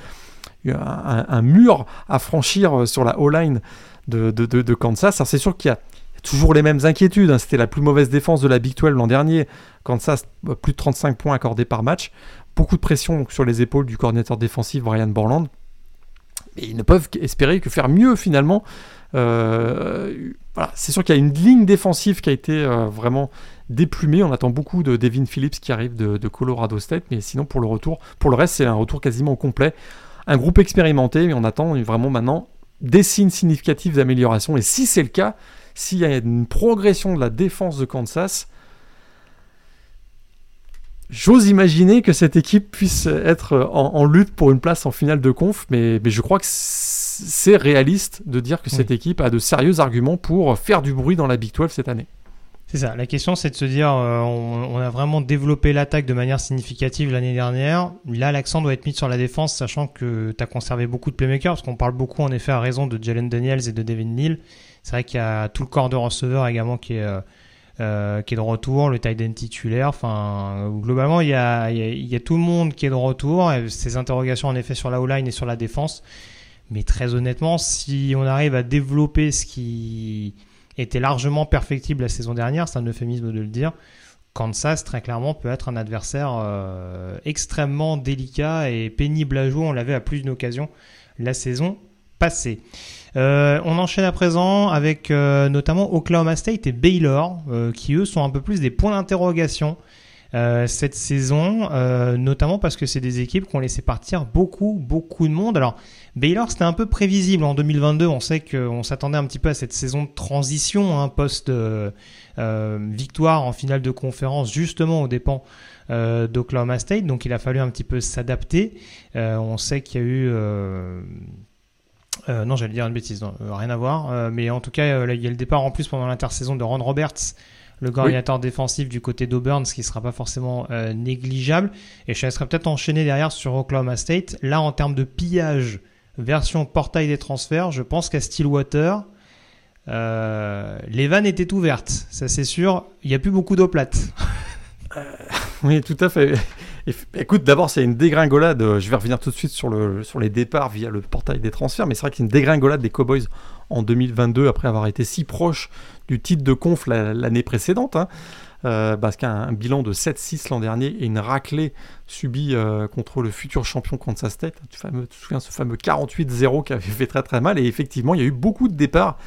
Speaker 2: un, mur à franchir euh, sur la O-line de, Kansas. c'est sûr qu'il y a toujours les mêmes inquiétudes. Hein. C'était la plus mauvaise défense de la Big 12 l'an dernier. Kansas, euh, plus de 35 points accordés par match beaucoup de pression sur les épaules du coordinateur défensif Brian Borland. Et ils ne peuvent espérer que faire mieux finalement. Euh, c'est sûr qu'il y a une ligne défensive qui a été euh, vraiment déplumée. On attend beaucoup de Devin Phillips qui arrive de, Colorado State, mais sinon pour le retour, pour le reste, c'est un retour quasiment complet. Un groupe expérimenté, mais on attend vraiment maintenant des signes significatifs d'amélioration. Et si c'est le cas, s'il y a une progression de la défense de Kansas, J'ose imaginer que cette équipe puisse être en, lutte pour une place en finale de conf, mais, je crois que c'est réaliste de dire que cette équipe a de sérieux arguments pour faire du bruit dans la Big 12 cette année.
Speaker 1: La question, c'est de se dire, euh, on, a vraiment développé l'attaque de manière significative l'année dernière. Là, l'accent doit être mis sur la défense, sachant que tu as conservé beaucoup de playmakers, parce qu'on parle beaucoup, en effet, à raison de Jalen Daniels et de Devin Neal. C'est vrai qu'il y a tout le corps de receveurs également qui est, euh, euh, qui est de retour, le tight end titulaire. Enfin, globalement, il y a, il y a, tout le monde qui est de retour. Ces interrogations en effet sur la O-line et sur la défense. Mais très honnêtement, si on arrive à développer ce qui était largement perfectible la saison dernière, c'est un euphémisme de le dire, Kansas, très clairement, peut être un adversaire euh, extrêmement délicat et pénible à jouer. On l'avait à plus d'une occasion la saison passée. Euh, on enchaîne à présent avec euh, notamment Oklahoma State et Baylor, qui eux sont un peu plus des points d'interrogation cette saison, notamment parce que c'est des équipes qui ont laissé partir beaucoup, beaucoup de monde. Alors, Baylor, c'était un peu prévisible en 2022. On sait qu'on s'attendait un petit peu à cette saison de transition, hein, post-victoire en finale de conférence, justement aux dépens d'Oklahoma State. Donc, il a fallu un petit peu s'adapter. on sait qu'il y a eu euh, non, j'allais dire une bêtise, euh, rien à voir. Euh, mais en tout cas, il y a le départ en plus pendant l'intersaison de Ron Roberts, le coordinateur défensif du côté d'Auburn, ce qui ne sera pas forcément négligeable. Et je laisserai peut-être enchaîner derrière sur Oklahoma State. Là, en termes de pillage, version portail des transferts, je pense qu'à Stillwater, les vannes étaient ouvertes, ça c'est sûr. Il n'y a plus beaucoup d'eau plate.
Speaker 2: oui, tout à fait écoute, d'abord, c'est une dégringolade. Euh, je vais revenir tout de suite sur, le, sur les départs via le portail des transferts, mais c'est vrai que c'est une dégringolade des Cowboys en 2022 après avoir été si proche du titre de conf l'année précédente. Hein. Euh, parce bilan de 7-6 l'an dernier et une raclée subie euh, contre le futur champion Kansas State. Tu, fameux, te souviens ce fameux 48-0 qui avait fait très très mal. Et effectivement, il y a eu beaucoup de départs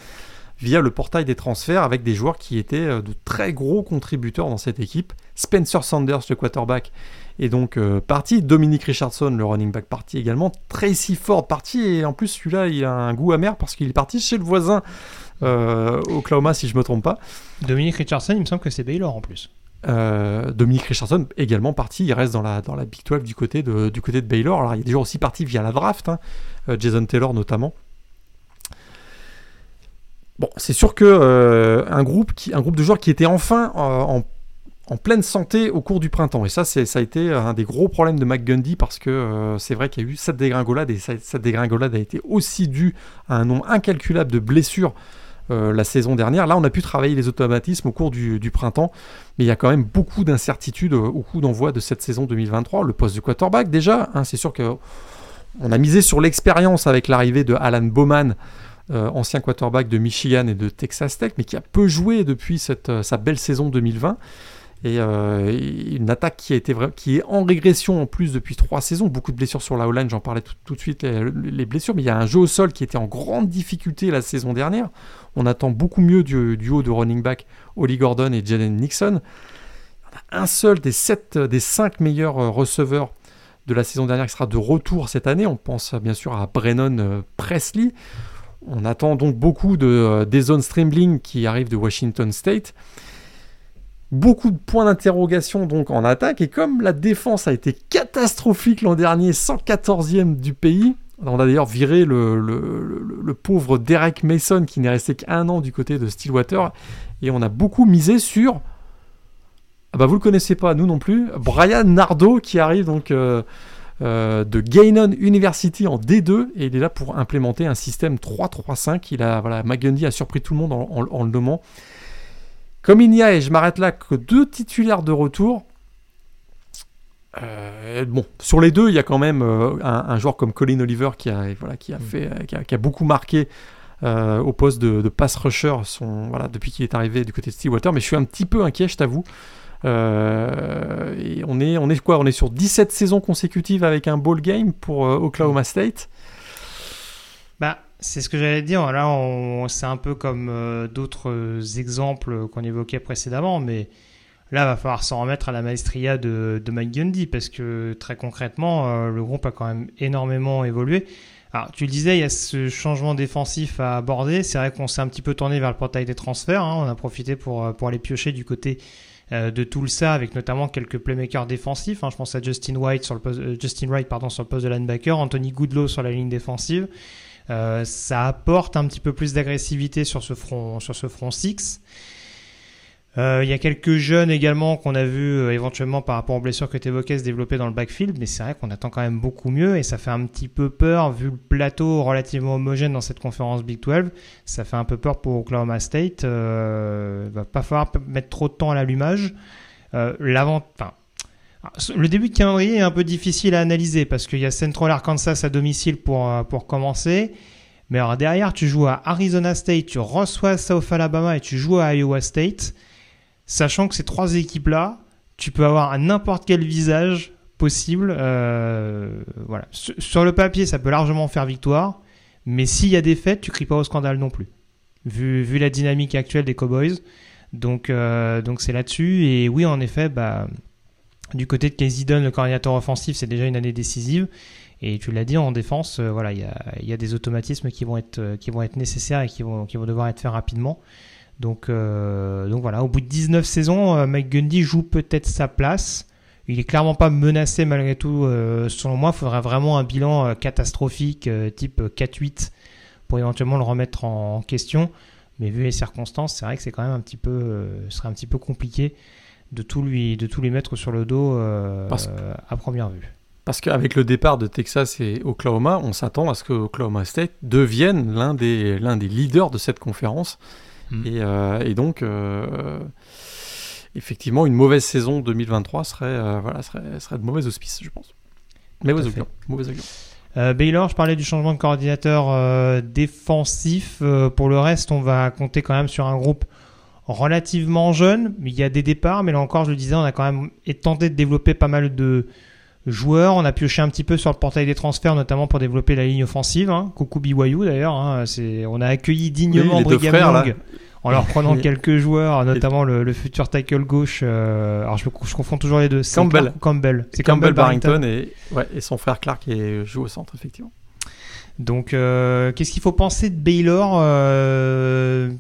Speaker 2: via le portail des transferts avec des joueurs qui étaient de très gros contributeurs dans cette équipe. Spencer Sanders, le quarterback, et donc euh, parti. Dominique Richardson, le running back, parti également. Tracy Ford, parti. Et en plus, celui-là, il a un goût amer parce qu'il est parti chez le voisin euh, Oklahoma, si je me trompe pas.
Speaker 1: Dominique Richardson, il me semble que c'est Baylor en plus.
Speaker 2: Euh, Dominique Richardson également parti, il reste dans la, dans la Big 12 du côté de, du côté de Baylor. Alors il est déjà aussi parti via la draft, hein. Jason Taylor notamment. Bon, c'est sûr que un, groupe qui, un groupe de joueurs qui était enfin en en pleine santé au cours du printemps. Et ça, ça a été un des gros problèmes de McGundy parce que euh, c'est vrai qu'il y a eu cette dégringolade et cette dégringolade a été aussi due à un nombre incalculable de blessures euh, la saison dernière. Là, on a pu travailler les automatismes au cours du, printemps, mais il y a quand même beaucoup d'incertitudes au coup d'envoi de cette saison 2023. Le poste de quarterback, déjà, hein, c'est sûr que on a misé sur l'expérience avec l'arrivée de Alan Bowman. Euh, ancien quarterback de Michigan et de Texas Tech, mais qui a peu joué depuis cette, sa belle saison 2020. Euh, et une attaque qui, a été qui est en régression en plus depuis trois saisons. Beaucoup de blessures sur la O-line, j'en parlais tout, de suite, les, blessures. Mais il y a un jeu au sol qui était en grande difficulté la saison dernière. On attend beaucoup mieux du duo de running back Oli Gordon et Jalen Nixon. un seul des, sept, cinq meilleurs euh, receveurs de la saison dernière qui sera de retour cette année. On pense bien sûr à Brennan euh, Presley. On attend donc beaucoup de Deson Streamling qui arrive de Washington State. Beaucoup de points d'interrogation donc en attaque et comme la défense a été catastrophique l'an dernier, 114e du pays, on a d'ailleurs viré le, pauvre Derek Mason qui n'est resté qu'un an du côté de Stillwater et on a beaucoup misé sur ah bah vous le connaissez pas, nous non plus, Brian Nardo qui arrive donc euh, euh, de Gainon University en D2 et il est là pour implémenter un système 3-3-5. Il a voilà, McGundy a surpris tout le monde en le nommant. Comme il n'y a, et je m'arrête là, que deux titulaires de retour, euh, bon, sur les deux, il y a quand même euh, un, joueur comme Colin Oliver qui a, voilà, qui a, mm. fait, euh, qui a, beaucoup marqué au poste de, pass rusher son, voilà, depuis qu'il est arrivé du côté de Stillwater. Mais je suis un petit peu inquiet, je t'avoue. et on est, on est quoi? On est sur 17 saisons consécutives avec un ball game pour Oklahoma State.
Speaker 1: C'est ce que j'allais dire. Là, c'est un peu comme euh, d'autres exemples qu'on évoquait précédemment, mais là, va falloir s'en remettre à la maestria de, de Mike Gundy parce que très concrètement, euh, le groupe a quand même énormément évolué. Alors, tu le disais, il y a ce changement défensif à aborder. C'est vrai qu'on s'est un petit peu tourné vers le portail des transferts. Hein. On a profité pour, euh, pour aller piocher du côté de Tulsa avec notamment quelques playmakers défensifs. Hein. Je pense à Justin White sur le poste, Justin Wright pardon sur le poste de linebacker, Anthony Goodlow sur la ligne défensive. Euh, ça apporte un petit peu plus d'agressivité sur ce front, sur ce front 6. Euh, il y a quelques jeunes également qu'on a vu euh, éventuellement par rapport aux blessures que tu évoquais se développer dans le backfield, mais c'est vrai qu'on attend quand même beaucoup mieux et ça fait un petit peu peur vu le plateau relativement homogène dans cette conférence Big 12. Ça fait un peu peur pour Oklahoma State. Euh, va pas falloir mettre trop de temps à l'allumage. Enfin, le début de calendrier est un peu difficile à analyser parce qu'il y a Central Arkansas à domicile pour, euh, pour commencer. Mais alors derrière, tu joues à Arizona State, tu reçois South Alabama et tu joues à Iowa State. Sachant que ces trois équipes-là, tu peux avoir n'importe quel visage possible. Euh, voilà. Sur, le papier, ça peut largement faire victoire. Mais s'il y a des fêtes, tu cries pas au scandale non plus. Vu, vu la dynamique actuelle des Cowboys. Donc euh, donc c'est là-dessus. Et oui, en effet, bah du côté de Casey Dunn, le coordinateur offensif, c'est déjà une année décisive. Et tu l'as dit en défense, euh, voilà, il y a, des automatismes qui vont être euh, nécessaires et qui vont devoir être faits rapidement. Donc euh, donc voilà, au bout de 19 saisons, Mike Gundy joue peut-être sa place. Il est clairement pas menacé malgré tout. selon moi, il faudrait vraiment un bilan catastrophique type 4-8 pour éventuellement le remettre en, question. Mais vu les circonstances, c'est vrai que c'est quand même un petit peu, ce serait un petit peu compliqué de tout lui, de tout lui mettre sur le dos euh, à première vue.
Speaker 2: Parce qu'avec le départ de Texas et Oklahoma, on s'attend à ce que Oklahoma State devienne l'un des, l'un des leaders de cette conférence. Hmm. Et, euh, et, donc, euh, effectivement, une mauvaise saison 2023 serait, voilà, serait, serait de mauvais auspices, je pense. Mauvais augure. Mauvais
Speaker 1: Baylor, je parlais du changement de coordinateur défensif. pour le reste, on va compter quand même sur un groupe relativement jeune. Il y a des départs, mais là encore, je le disais, on a quand même tenté de développer pas mal de joueurs. On a pioché un petit peu sur le portail des transferts, notamment pour développer la ligne offensive. Hein. Coucou BYU d'ailleurs. Hein. On a accueilli dignement Brigham Young en leur prenant quelques joueurs, notamment le, futur tackle gauche. Euh, alors je, je, confonds toujours les deux.
Speaker 2: Campbell.
Speaker 1: Campbell.
Speaker 2: C'est Campbell, Barrington, et, ouais, et son frère Clark qui joue au centre effectivement.
Speaker 1: Donc, euh, qu'est-ce qu'il faut penser de Baylor euh,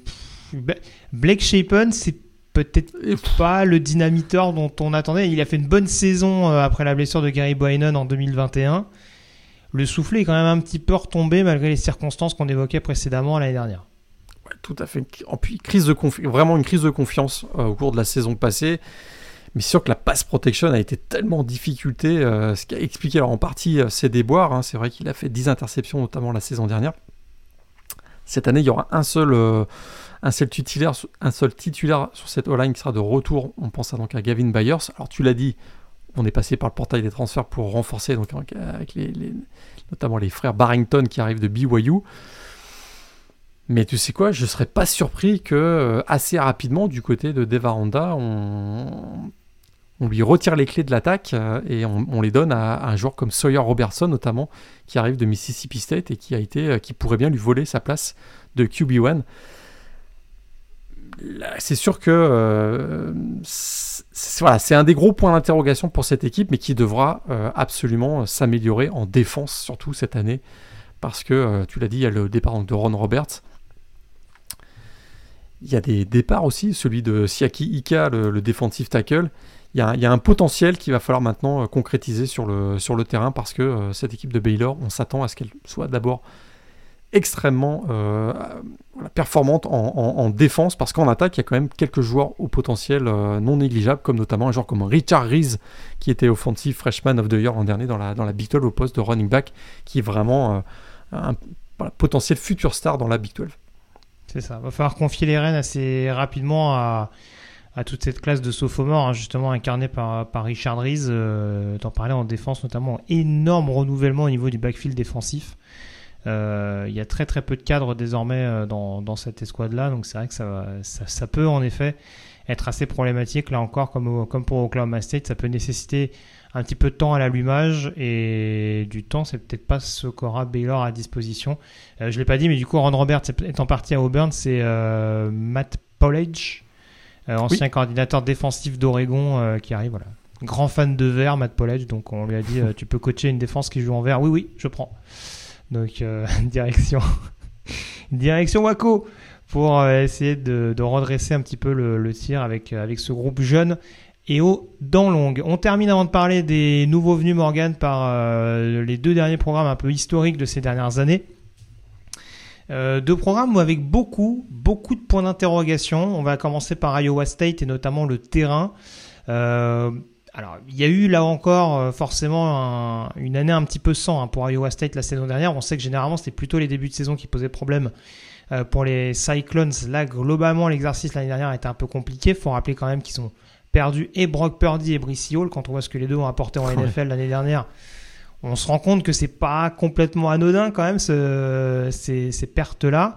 Speaker 1: Blake Shapen, c'est peut-être pas le dynamiteur dont on attendait. Il a fait une bonne saison euh, après la blessure de Gary Boynon en 2021. Le soufflet est quand même un petit peu retombé malgré les circonstances qu'on évoquait précédemment l'année dernière.
Speaker 2: tout à fait. En puis, crise de vraiment une crise de confiance euh, au cours de la saison passée. Mais sûr que la pass protection a été tellement en difficulté, euh, ce qui a expliqué alors en partie euh, ses déboires. Hein. C'est vrai qu'il a fait 10 interceptions, notamment la saison dernière. Cette année, il y aura un seul, un seul, titulaire, un seul titulaire sur cette O-line qui sera de retour. On pense à, donc à Gavin Byers. Alors tu l'as dit, on est passé par le portail des transferts pour renforcer, donc avec les, notamment les frères Barrington qui arrivent de BYU. Mais tu sais quoi, je serais pas surpris que assez rapidement du côté de Devaranda, on, on lui retire les clés de l'attaque euh, et on, les donne à, un joueur comme Sawyer Robertson notamment, qui arrive de Mississippi State et qui a été, euh, qui pourrait bien lui voler sa place de QB1. C'est sûr que euh, c'est un des gros points d'interrogation pour cette équipe, mais qui devra absolument s'améliorer en défense, surtout cette année, parce que tu l'as dit, il y a le départ de Ron Roberts. Il y a des départs aussi, celui de Siaki Ika, le, le tackle, il y, a, un potentiel qu'il va falloir maintenant euh, concrétiser sur le, terrain parce que euh, cette équipe de Baylor, on s'attend à ce qu'elle soit d'abord extrêmement euh, performante en, défense parce qu'en attaque, il y a quand même quelques joueurs au potentiel non négligeable, comme notamment un joueur comme Richard Reese qui était offensive freshman of the year l'an dernier dans la, dans la Big 12 au poste de running back, qui est vraiment un potentiel futur star dans la Big 12.
Speaker 1: C'est ça, va falloir confier les rênes assez rapidement à à toute cette classe de sophomores, hein, justement incarnée par, par Richard Rees. Euh, T'en parlais en défense, notamment énorme renouvellement au niveau du backfield défensif. Euh, il y a très très peu de cadres désormais euh, dans, dans cette escouade-là, donc c'est vrai que ça, ça, ça, peut en effet être assez problématique. Là encore, comme, comme pour Oklahoma State, ça peut nécessiter un petit peu de temps à l'allumage et du temps, c'est peut-être pas ce qu'aura Baylor à disposition. Euh, je l'ai pas dit, mais du coup, Ron Roberts étant parti à Auburn, c'est euh, Matt Pollage euh, ancien coordinateur défensif d'Oregon qui arrive. Voilà. Grand fan de vert, Matt Pollage, donc on lui a dit tu peux coacher une défense qui joue en vert. Oui, oui, je prends. Donc direction, direction Waco pour essayer de, redresser un petit peu le, tir avec, avec ce groupe jeune et au dents longues. On termine avant de parler des nouveaux venus Morgan par les deux derniers programmes un peu historiques de ces dernières années. Euh, deux programmes avec beaucoup, beaucoup de points d'interrogation. On va commencer par Iowa State et notamment le terrain. Euh, alors, il y a eu là encore euh, forcément une année un petit peu sans hein, pour Iowa State la saison dernière. On sait que généralement c'était plutôt les débuts de saison qui posaient problème pour les Cyclones. Là, globalement, l'exercice l'année dernière été un peu compliqué. Faut rappeler quand même qu'ils ont perdu et Brock Purdy et Brice Hall quand on voit ce que les deux ont apporté en NFL l'année dernière on se rend compte que c'est pas complètement anodin quand même ces, pertes-là.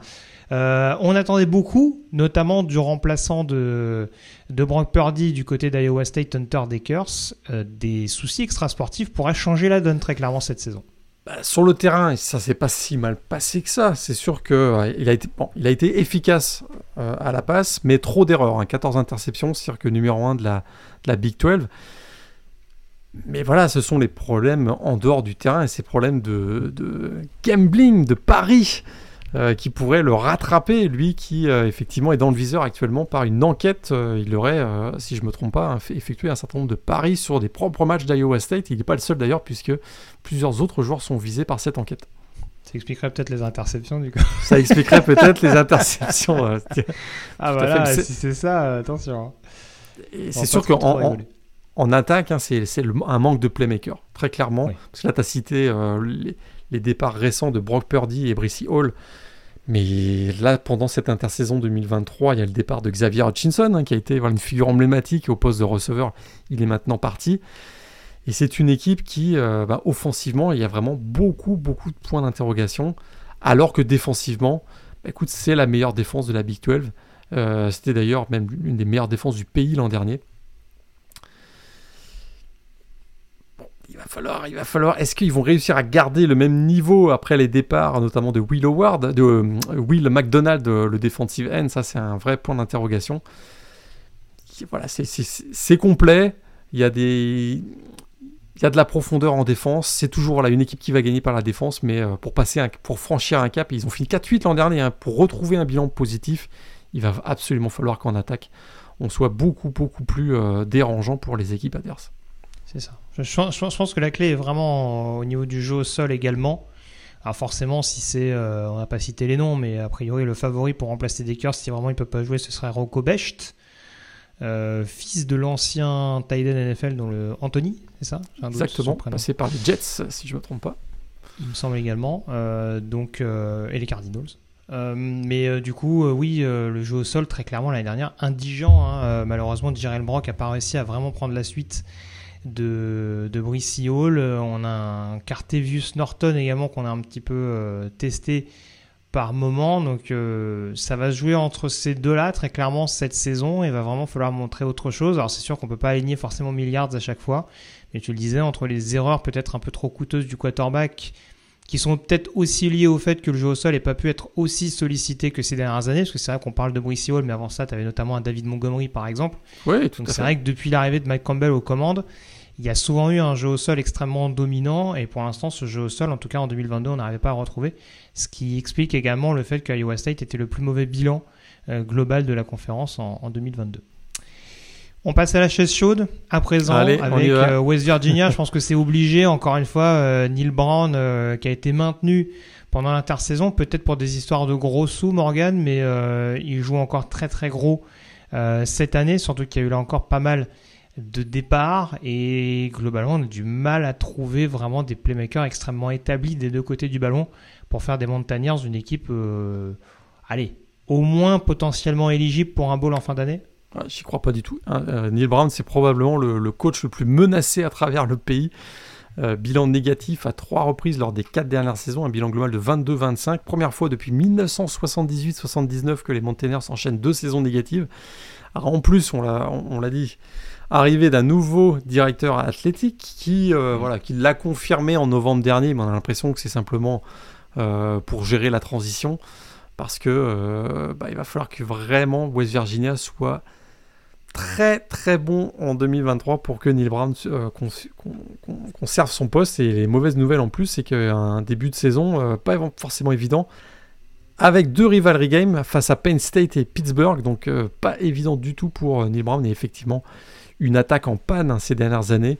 Speaker 1: Euh, on attendait beaucoup, notamment du remplaçant de, de Brock Purdy du côté d'Iowa State, Hunter Dekers. Euh, des soucis extrasportifs pourraient changer la donne très clairement cette saison.
Speaker 2: Bah, sur le terrain, ça s'est pas si mal passé que ça. C'est sûr euh, il a, été, il a été efficace à la passe, mais trop d'erreurs. 14 hein. interceptions, cirque numéro 1 de la, de la Big 12. Mais voilà, ce sont les problèmes en dehors du terrain et ces problèmes de, gambling, de paris, euh, qui pourraient le rattraper, lui qui euh, effectivement est dans le viseur actuellement par une enquête. Euh, il aurait, si je ne me trompe pas, effectué un certain nombre de paris sur des propres matchs d'Iowa State. Il n'est pas le seul d'ailleurs, puisque plusieurs autres joueurs sont visés par cette enquête.
Speaker 1: Ça expliquerait peut-être les interceptions du coup.
Speaker 2: Ça expliquerait peut-être les interceptions.
Speaker 1: ah voilà, si c'est ça, attention.
Speaker 2: c'est sûr qu'en en attaque, hein, c'est un manque de playmaker, très clairement. Parce que là, tu as cité euh, les, départs récents de Brock Purdy et Brissy Hall. Mais là, pendant cette intersaison 2023, il y a le départ de Xavier Hutchinson, hein, qui a été une figure emblématique au poste de receveur. Il est maintenant parti. Et c'est une équipe qui, euh, bah, offensivement, il y a vraiment beaucoup, beaucoup de points d'interrogation. Alors que défensivement, bah, écoute, c'est la meilleure défense de la Big 12. Euh, c'était d'ailleurs même l'une des meilleures défenses du pays l'an dernier. Il va falloir, il va falloir. Est-ce qu'ils vont réussir à garder le même niveau après les départs, notamment de Will Howard, de euh, Will McDonald, le defensive end Ça, c'est un vrai point d'interrogation. Voilà, c'est complet. Il y a de la profondeur en défense. C'est toujours là une équipe qui va gagner par la défense, mais euh, pour passer, pour franchir un cap, ils ont fini 4-8 l'an dernier. Hein. pour retrouver un bilan positif, il va absolument falloir qu'en attaque, on soit beaucoup beaucoup plus euh, dérangeant pour les équipes adverses.
Speaker 1: C'est ça. Je, pense que la clé est vraiment au niveau du jeu au sol également. Alors forcément, si c'est, euh, on n'a pas cité les noms, mais a priori le favori pour remplacer Dekers, si vraiment il peut pas jouer, ce serait Rocco Becht. euh, fils de l'ancien Tiden NFL, dont le Anthony, c'est ça?
Speaker 2: Exactement, passé par les Jets, si je ne me trompe pas.
Speaker 1: Il me semble également. donc, et les Cardinals. mais du coup, oui, le jeu au sol, très clairement, l'année dernière, indigent. Hein, malheureusement, Jirel Brock n'a pas réussi à vraiment prendre la suite de, de Hall. On a un Cartevius Norton également qu'on a un petit peu testé par moment. Donc euh, ça va se jouer entre ces deux-là très clairement cette saison. Il va vraiment falloir montrer autre chose. Alors c'est sûr qu'on peut pas aligner forcément milliards à chaque fois. Mais tu le disais, entre les erreurs peut-être un peu trop coûteuses du quarterback, qui sont peut-être aussi liées au fait que le jeu au sol n'ait pas pu être aussi sollicité que ces dernières années. Parce que c'est vrai qu'on parle de Brice Hall, mais avant ça, tu avais notamment un David Montgomery par exemple.
Speaker 2: Oui, tout
Speaker 1: Donc c'est vrai que depuis l'arrivée de Mike Campbell aux commandes, il y a souvent eu un jeu au sol extrêmement dominant et pour l'instant ce jeu au sol, en tout cas en 2022, on n'arrivait pas à retrouver, ce qui explique également le fait que Iowa State était le plus mauvais bilan euh, global de la conférence en, 2022. On passe à la chaise chaude à présent avec euh, West Virginia. je pense que c'est obligé. Encore une fois, euh, Neil Brown qui a été maintenu pendant l'intersaison, peut-être pour des histoires de gros sous, Morgan, mais il joue encore très très gros cette année, surtout qu'il y a eu là encore pas mal de départ et globalement on a du mal à trouver vraiment des playmakers extrêmement établis des deux côtés du ballon pour faire des Montagnards une équipe, euh, allez, au moins potentiellement éligible pour un bowl en fin d'année
Speaker 2: ah, J'y crois pas du tout. Hein. Euh, Neil Brown, c'est probablement le, coach le plus menacé à travers le pays. Euh, bilan négatif à trois reprises lors des quatre dernières saisons, un bilan global de 22-25. Première fois depuis 1978-79 que les Mountaineers enchaînent deux saisons négatives. en plus, on l'a dit, arrivée d'un nouveau directeur athlétique qui, euh, voilà, qui l'a confirmé en novembre dernier, mais on a l'impression que c'est simplement euh, pour gérer la transition, parce que euh, bah, il va falloir que vraiment West Virginia soit très très bon en 2023 pour que Neil Brown conserve son poste. Et les mauvaises nouvelles en plus, c'est qu'un début de saison pas forcément évident avec deux rivalry games face à Penn State et Pittsburgh, donc pas évident du tout pour Neil Brown. Et effectivement, une attaque en panne hein, ces dernières années.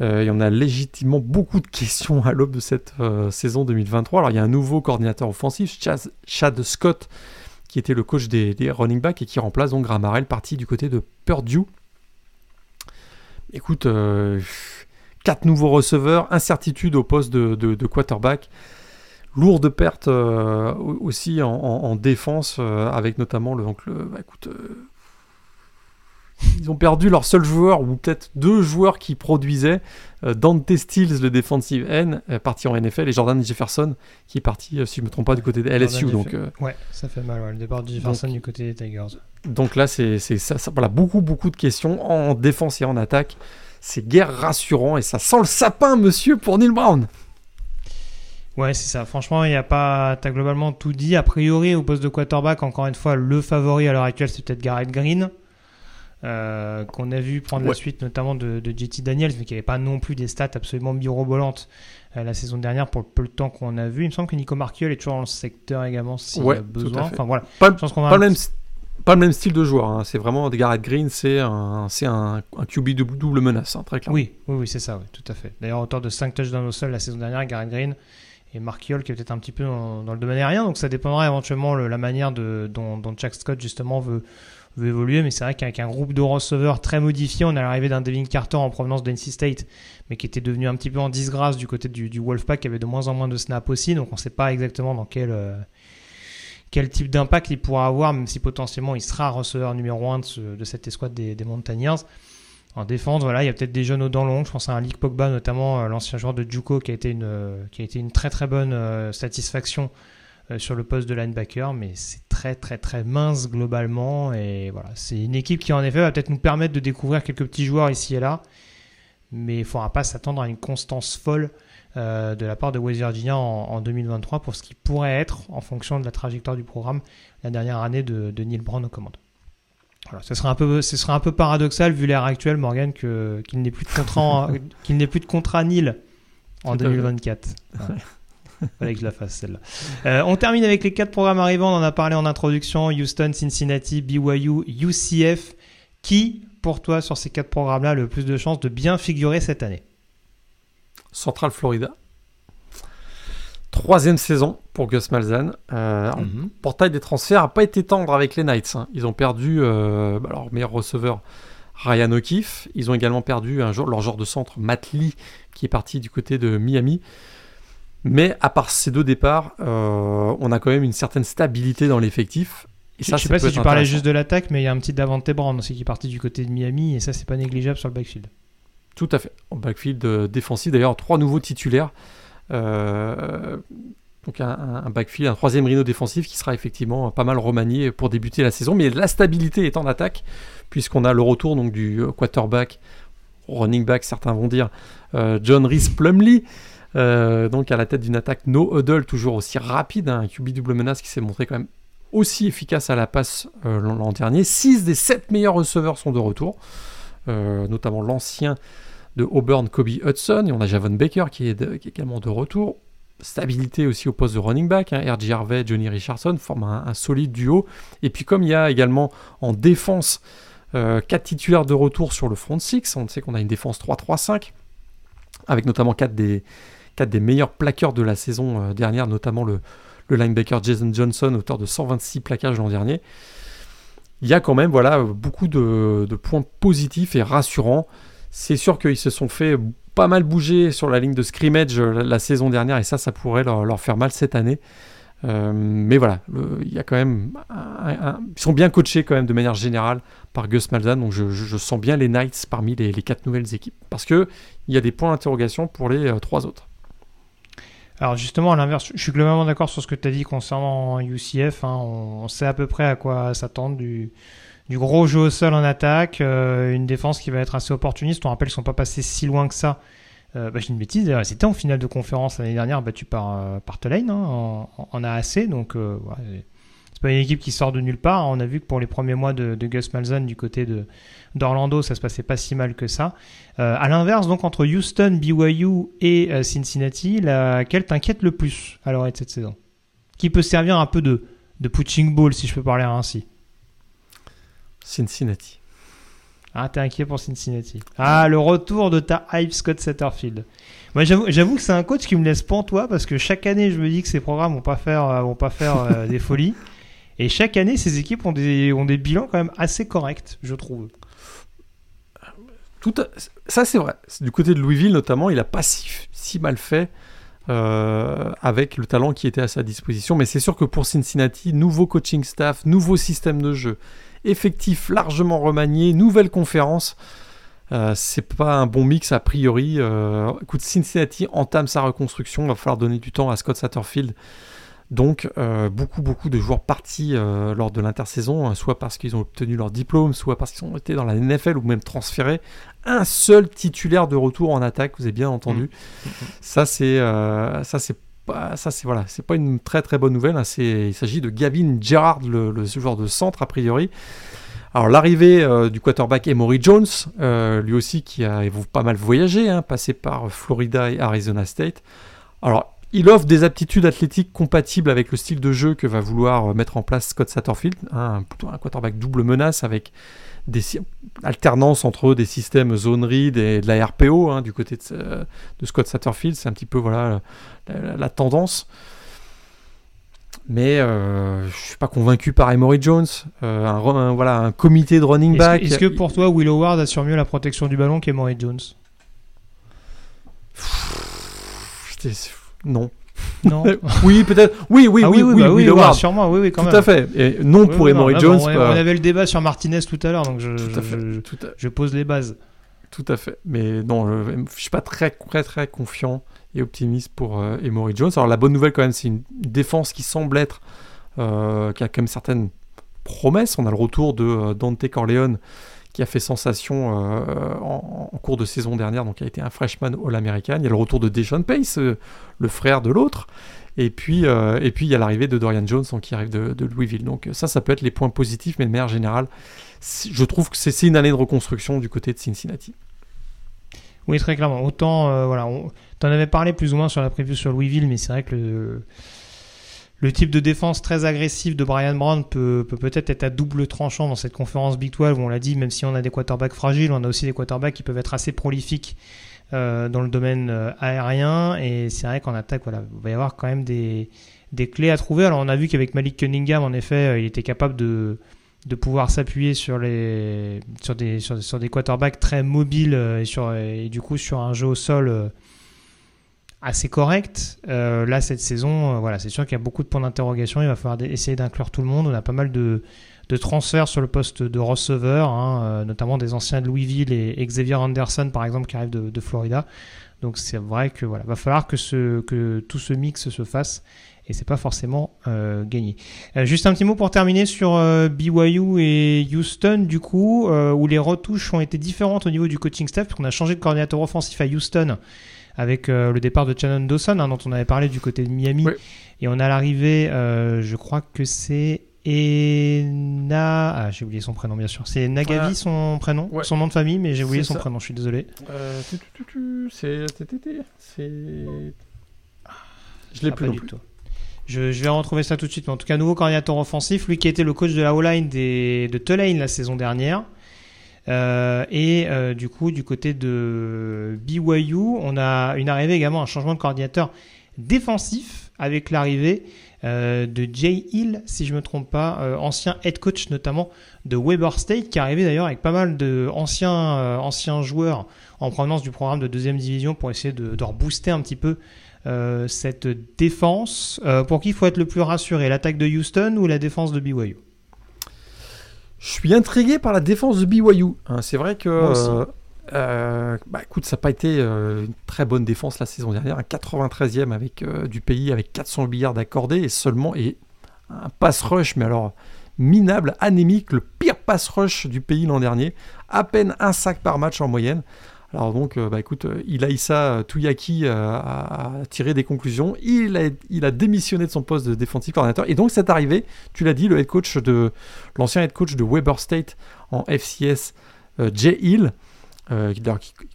Speaker 2: Euh, il y en a légitimement beaucoup de questions à l'aube de cette euh, saison 2023. Alors il y a un nouveau coordinateur offensif, Chad, Scott, qui était le coach des, running backs et qui remplace donc Gramarel, parti du côté de Purdue. Écoute, euh, quatre nouveaux receveurs, incertitude au poste de, quarterback, lourde perte aussi en, défense, avec notamment le, bah, écoute, ils ont perdu leur seul joueur, ou peut-être deux joueurs qui produisaient. Euh, Dante Stills, le defensive end, est parti en NFL, et Jordan Jefferson, qui est parti, euh, si je ne me trompe pas, du côté de LSU. donc,
Speaker 1: euh, ouais, ça fait mal, le départ de Jefferson du côté des Tigers.
Speaker 2: Donc là, c'est ça, ça, voilà, beaucoup, beaucoup de questions en défense et en attaque. C'est guère rassurant, et ça sent le sapin, monsieur, pour Neil Brown.
Speaker 1: Ouais, c'est ça. Franchement, il y a pas. T'as globalement tout dit. A priori, au poste de quarterback, encore une fois, le favori à l'heure actuelle, c'est peut-être Garrett Green. Euh, qu'on a vu prendre la suite notamment de, de JT Daniels, mais qui n'avait pas non plus des stats absolument mirobolantes euh, la saison dernière pour le peu de temps qu'on a vu. Il me semble que Nico Marquiol est toujours dans le secteur également s'il y a besoin. Enfin voilà.
Speaker 2: Pas, le même, pas le même style de joueur. Hein. C'est vraiment Garrett Green, c'est un, c'est un, un, QB de double menace, hein, très clairement.
Speaker 1: Oui, oui, oui c'est ça, tout à fait. D'ailleurs, auteur de 5 touchdowns au sol la saison dernière, Garrett Green et Marquiol qui est peut-être un petit peu dans, le domaine aérien. Donc ça dépendra éventuellement de la manière de, dont, dont Jack Scott justement veut évoluer, mais c'est vrai qu'avec un groupe de receveurs très modifié, on a l'arrivée d'un Devin Carter en provenance d'NC State, mais qui était devenu un petit peu en disgrâce du côté du, Wolfpack, qui avait de moins en moins de snaps aussi, donc on ne sait pas exactement dans quel, euh, quel type d'impact il pourra avoir, même si potentiellement il sera receveur numéro 1 de, cette escouade des, des. En défense, voilà, il y a peut-être des jeunes aux dents longues. Je pense à un League Pogba, notamment euh, l'ancien joueur de Juco, qui a été une, euh, qui a été une très très bonne satisfaction sur le poste de linebacker, mais c'est très très très mince globalement. Et voilà, c'est une équipe qui en effet va peut-être nous permettre de découvrir quelques petits joueurs ici et là, mais il ne faudra pas s'attendre à une constance folle euh, de la part de West Virginia en, 2023 pour ce qui pourrait être, en fonction de la trajectoire du programme, la dernière année de, Neil Brown aux commandes. Voilà, ce serait un peu, ce serait un peu paradoxal vu l'ère actuelle, Morgan, qu'il n'ait plus de contrat, qu'il n'ait plus de contrat Neil en 2024. Fallait que je la fasse celle-là. Euh, on termine avec les quatre programmes arrivants. On en a parlé en introduction. Houston, Cincinnati, BYU, UCF. Qui, pour toi, sur ces quatre programmes-là, a le plus de chances de bien figurer cette année?
Speaker 2: Central Florida. troisième saison pour Gus Malzahn. Euh,
Speaker 1: Mhm.
Speaker 2: portail des transferts n'a pas été tendre avec les Knights. hein. Ils ont perdu euh, bah, leur meilleur receveur Ryan O'Keefe. Ils ont également perdu un jour, leur joueur de centre Matt Lee qui est parti du côté de Miami. Mais à part ces deux départs, euh, on a quand même une certaine stabilité dans l'effectif. Et
Speaker 1: Je
Speaker 2: ça,
Speaker 1: je sais pas si tu parlais juste de l'attaque, mais il y a un petit Davante Brown aussi qui est parti du côté de Miami, et ça, c'est pas négligeable sur le backfield.
Speaker 2: Tout à fait. En backfield euh, défensif, d'ailleurs, trois nouveaux titulaires. Euh, donc un, backfield, un troisième rhino défensif qui sera effectivement pas mal remanié pour débuter la saison. Mais la stabilité est en attaque, puisqu'on a le retour donc, du quarterback, running back, certains vont dire, John Reese Plumley. Euh, donc à la tête d'une attaque no huddle toujours aussi rapide, hein, un QB double menace qui s'est montré quand même aussi efficace à la passe euh, l'an dernier. 6 des 7 meilleurs receveurs sont de retour, euh, notamment l'ancien de Auburn, Kobe Hudson, et on a Javon Baker qui est, également de retour. Stabilité aussi au poste de running back, hein, R.J. Harvey, Johnny Richardson forment un, un solide duo. Et puis comme il y a également en défense euh, quatre titulaires de retour sur le front six, on sait qu'on a une défense 3-3-5, avec notamment quatre des, quatre des meilleurs plaqueurs de la saison euh, dernière, notamment le, linebacker Jason Johnson, auteur de 126 plaquages l'an dernier. Il y a quand même voilà, beaucoup de, points positifs et rassurants. C'est sûr qu'ils se sont fait pas mal bouger sur la ligne de scrimmage euh, la, saison dernière et ça, ça pourrait leur, faire mal cette année. Euh, mais voilà, il y a quand même. ils sont bien coachés quand même de manière générale par Gus Malzahn, donc je, sens bien les Knights parmi les, quatre nouvelles équipes. Parce que il y a des points d'interrogation pour les trois autres.
Speaker 1: Alors justement, à l'inverse, je suis globalement d'accord sur ce que tu as dit concernant UCF. hein. on, sait à peu près à quoi s'attendre du, gros jeu au sol en attaque, euh, une défense qui va être assez opportuniste. On rappelle qu'ils sont pas passés si loin que ça. Euh, bah, j'ai une bêtise, c'était en finale de conférence l'année dernière, battu par, euh, par Tulane hein, en AAC. Donc, euh, ouais, c'est pas une équipe qui sort de nulle part. On a vu que pour les premiers mois de, de Gus Malzahn du côté de d'Orlando, ça se passait pas si mal que ça. Euh, à l'inverse, donc entre Houston, BYU et euh, Cincinnati, laquelle t'inquiète le plus à l'heure de cette saison? Qui peut servir un peu de, de punching ball, si je peux parler ainsi?
Speaker 2: Cincinnati.
Speaker 1: Ah, t'es inquiet pour Cincinnati. Ah, le retour de ta hype Scott Satterfield. Moi, j'avoue que c'est un coach qui me laisse pantois parce que chaque année, je me dis que ces programmes vont pas faire, vont pas faire euh, des folies. Et chaque année, ces équipes ont des, ont des bilans quand même assez corrects, je trouve.
Speaker 2: Tout Ça, c'est vrai. Du côté de Louisville, notamment, il a pas si, si mal fait euh, avec le talent qui était à sa disposition. Mais c'est sûr que pour Cincinnati, nouveau coaching staff, nouveau système de jeu, effectif largement remanié, nouvelle conférence. euh, c'est pas un bon mix a priori. Euh, écoute, Cincinnati entame sa reconstruction. Il va falloir donner du temps à Scott Satterfield. Donc, euh, beaucoup, beaucoup de joueurs partis euh, lors de l'intersaison, hein, soit parce qu'ils ont obtenu leur diplôme, soit parce qu'ils ont été dans la NFL ou même transférés. Un seul titulaire de retour en attaque, vous avez bien entendu. Ça, c'est, euh, ça, c'est pas, ça, c'est voilà, c'est pas une très très bonne nouvelle. hein. Il s'agit de Gavin Gerrard, le, le joueur de centre a priori. Alors l'arrivée euh, du quarterback Emory Jones, euh, lui aussi qui a pas mal voyagé, hein, passé par Florida et Arizona State. Alors il offre des aptitudes athlétiques compatibles avec le style de jeu que va vouloir mettre en place Scott Satterfield, hein, plutôt un quarterback double menace avec des alternances entre des systèmes zone read et de la RPO hein, du côté de, de Scott Satterfield, c'est un petit peu voilà la, la- la tendance. Mais euh, je suis pas convaincu par Emory Jones. Euh, un, voilà, un comité de running
Speaker 1: Est-ce
Speaker 2: back.
Speaker 1: que, est-ce que pour toi, Will Howard assure mieux la protection du ballon qu'Emory Jones?
Speaker 2: Non.
Speaker 1: Non
Speaker 2: oui, peut-être. Oui, oui,
Speaker 1: Ah
Speaker 2: oui, oui,
Speaker 1: bah
Speaker 2: Will
Speaker 1: ouais,
Speaker 2: Howard.
Speaker 1: sûrement, oui, oui, quand
Speaker 2: Tout
Speaker 1: même.
Speaker 2: à fait. Et non
Speaker 1: Oui,
Speaker 2: pour
Speaker 1: oui,
Speaker 2: Emory
Speaker 1: non,
Speaker 2: Jones.
Speaker 1: on, on avait le débat sur Martinez tout à l'heure, donc je,
Speaker 2: Tout à fait.
Speaker 1: je-
Speaker 2: Tout à-
Speaker 1: je pose les bases.
Speaker 2: Tout à fait. Mais non, je suis pas très, très, très confiant et optimiste pour euh, Emory Jones. Alors la bonne nouvelle quand même, c'est une défense qui semble être, euh, qui a quand même certaines promesses. On a le retour de euh, Dante Corleone qui a fait sensation euh, en, cours de saison dernière, donc a été un freshman All-American. Il y a le retour de Deshaun Pace, euh, le frère de l'autre. Et puis, euh, et puis il y a l'arrivée de Dorian Jones qui arrive de, Louisville. Donc ça, ça peut être les points positifs, mais de manière générale, je trouve que c'est une année de reconstruction du côté de Cincinnati.
Speaker 1: Oui, très clairement. Autant, voilà, on... t'en avais parlé plus ou moins sur la preview sur Louisville, mais c'est vrai que le, le type de défense très agressif de Brian Brown peut peut peut-être être à double tranchant dans cette conférence Big 12 où on l'a dit, même si on a des quarterbacks fragiles, on a aussi des quarterbacks qui peuvent être assez prolifiques dans le domaine aérien. Et c'est vrai qu'en attaque, voilà, il va y avoir quand même des, des clés à trouver. Alors on a vu qu'avec Malik Cunningham, en effet, il était capable de de pouvoir s'appuyer sur les sur des sur, des quarterbacks très mobiles et sur et du coup sur un jeu au sol assez correct. Euh, là, cette saison, euh, voilà, c'est sûr qu'il y a beaucoup de points d'interrogation. Il va falloir essayer d'inclure tout le monde. On a pas mal de, de transferts sur le poste de receveur, hein, euh, notamment des anciens de Louisville et Xavier Anderson, par exemple, qui arrive de, de Florida. Donc c'est vrai que voilà, va falloir que, ce, que tout ce mix se fasse et c'est pas forcément gagné. juste un petit mot pour terminer sur BYU et Houston du coup, où les retouches ont été différentes au niveau du coaching staff, qu'on a changé de coordinateur offensif à Houston avec euh, le départ de Shannon Dawson, hein, dont on avait parlé du côté de Miami. Et on a l'arrivée, euh, je crois que c'est Ena. Ah, j'ai oublié son prénom, bien sûr. C'est Nagavi, son prénom, son nom de famille, mais j'ai oublié son prénom, je suis désolé.
Speaker 2: Euh, c'est. C'est. Je l'ai ah, plus, du tout.
Speaker 1: Je, vais retrouver ça tout de suite. Mais en tout cas, nouveau coordinateur offensif, lui qui était le coach de la O-line de Tulane la saison dernière. Euh, et euh, du coup, du côté de BYU, on a une arrivée également, un changement de coordinateur défensif avec l'arrivée euh, de Jay Hill, si je ne me trompe pas, ancien head coach notamment de Weber State, qui est arrivé d'ailleurs avec pas mal d'anciens anciens joueurs en provenance du programme de deuxième division pour essayer de, de rebooster un petit peu cette défense. pour qui il faut être le plus rassuré, l'attaque de Houston ou la défense de BYU
Speaker 2: je suis intrigué par la défense de BYU. Hein. c'est vrai que. Euh, euh, bah, écoute, ça n'a pas été euh, une très bonne défense la saison dernière. Un 93e avec du pays avec 400 milliards d'accordés et seulement et un pass rush, mais alors minable, anémique, le pire pass rush du pays l'an dernier. À peine un sac par match en moyenne. Alors donc, euh, bah écoute, euh, Touyaki euh, a, tiré des conclusions. Il a, il a démissionné de son poste de défensif coordinateur. Et donc, c'est arrivé, tu l'as dit, le head coach de l'ancien head coach de Weber State en FCS, Jay Hill, qui,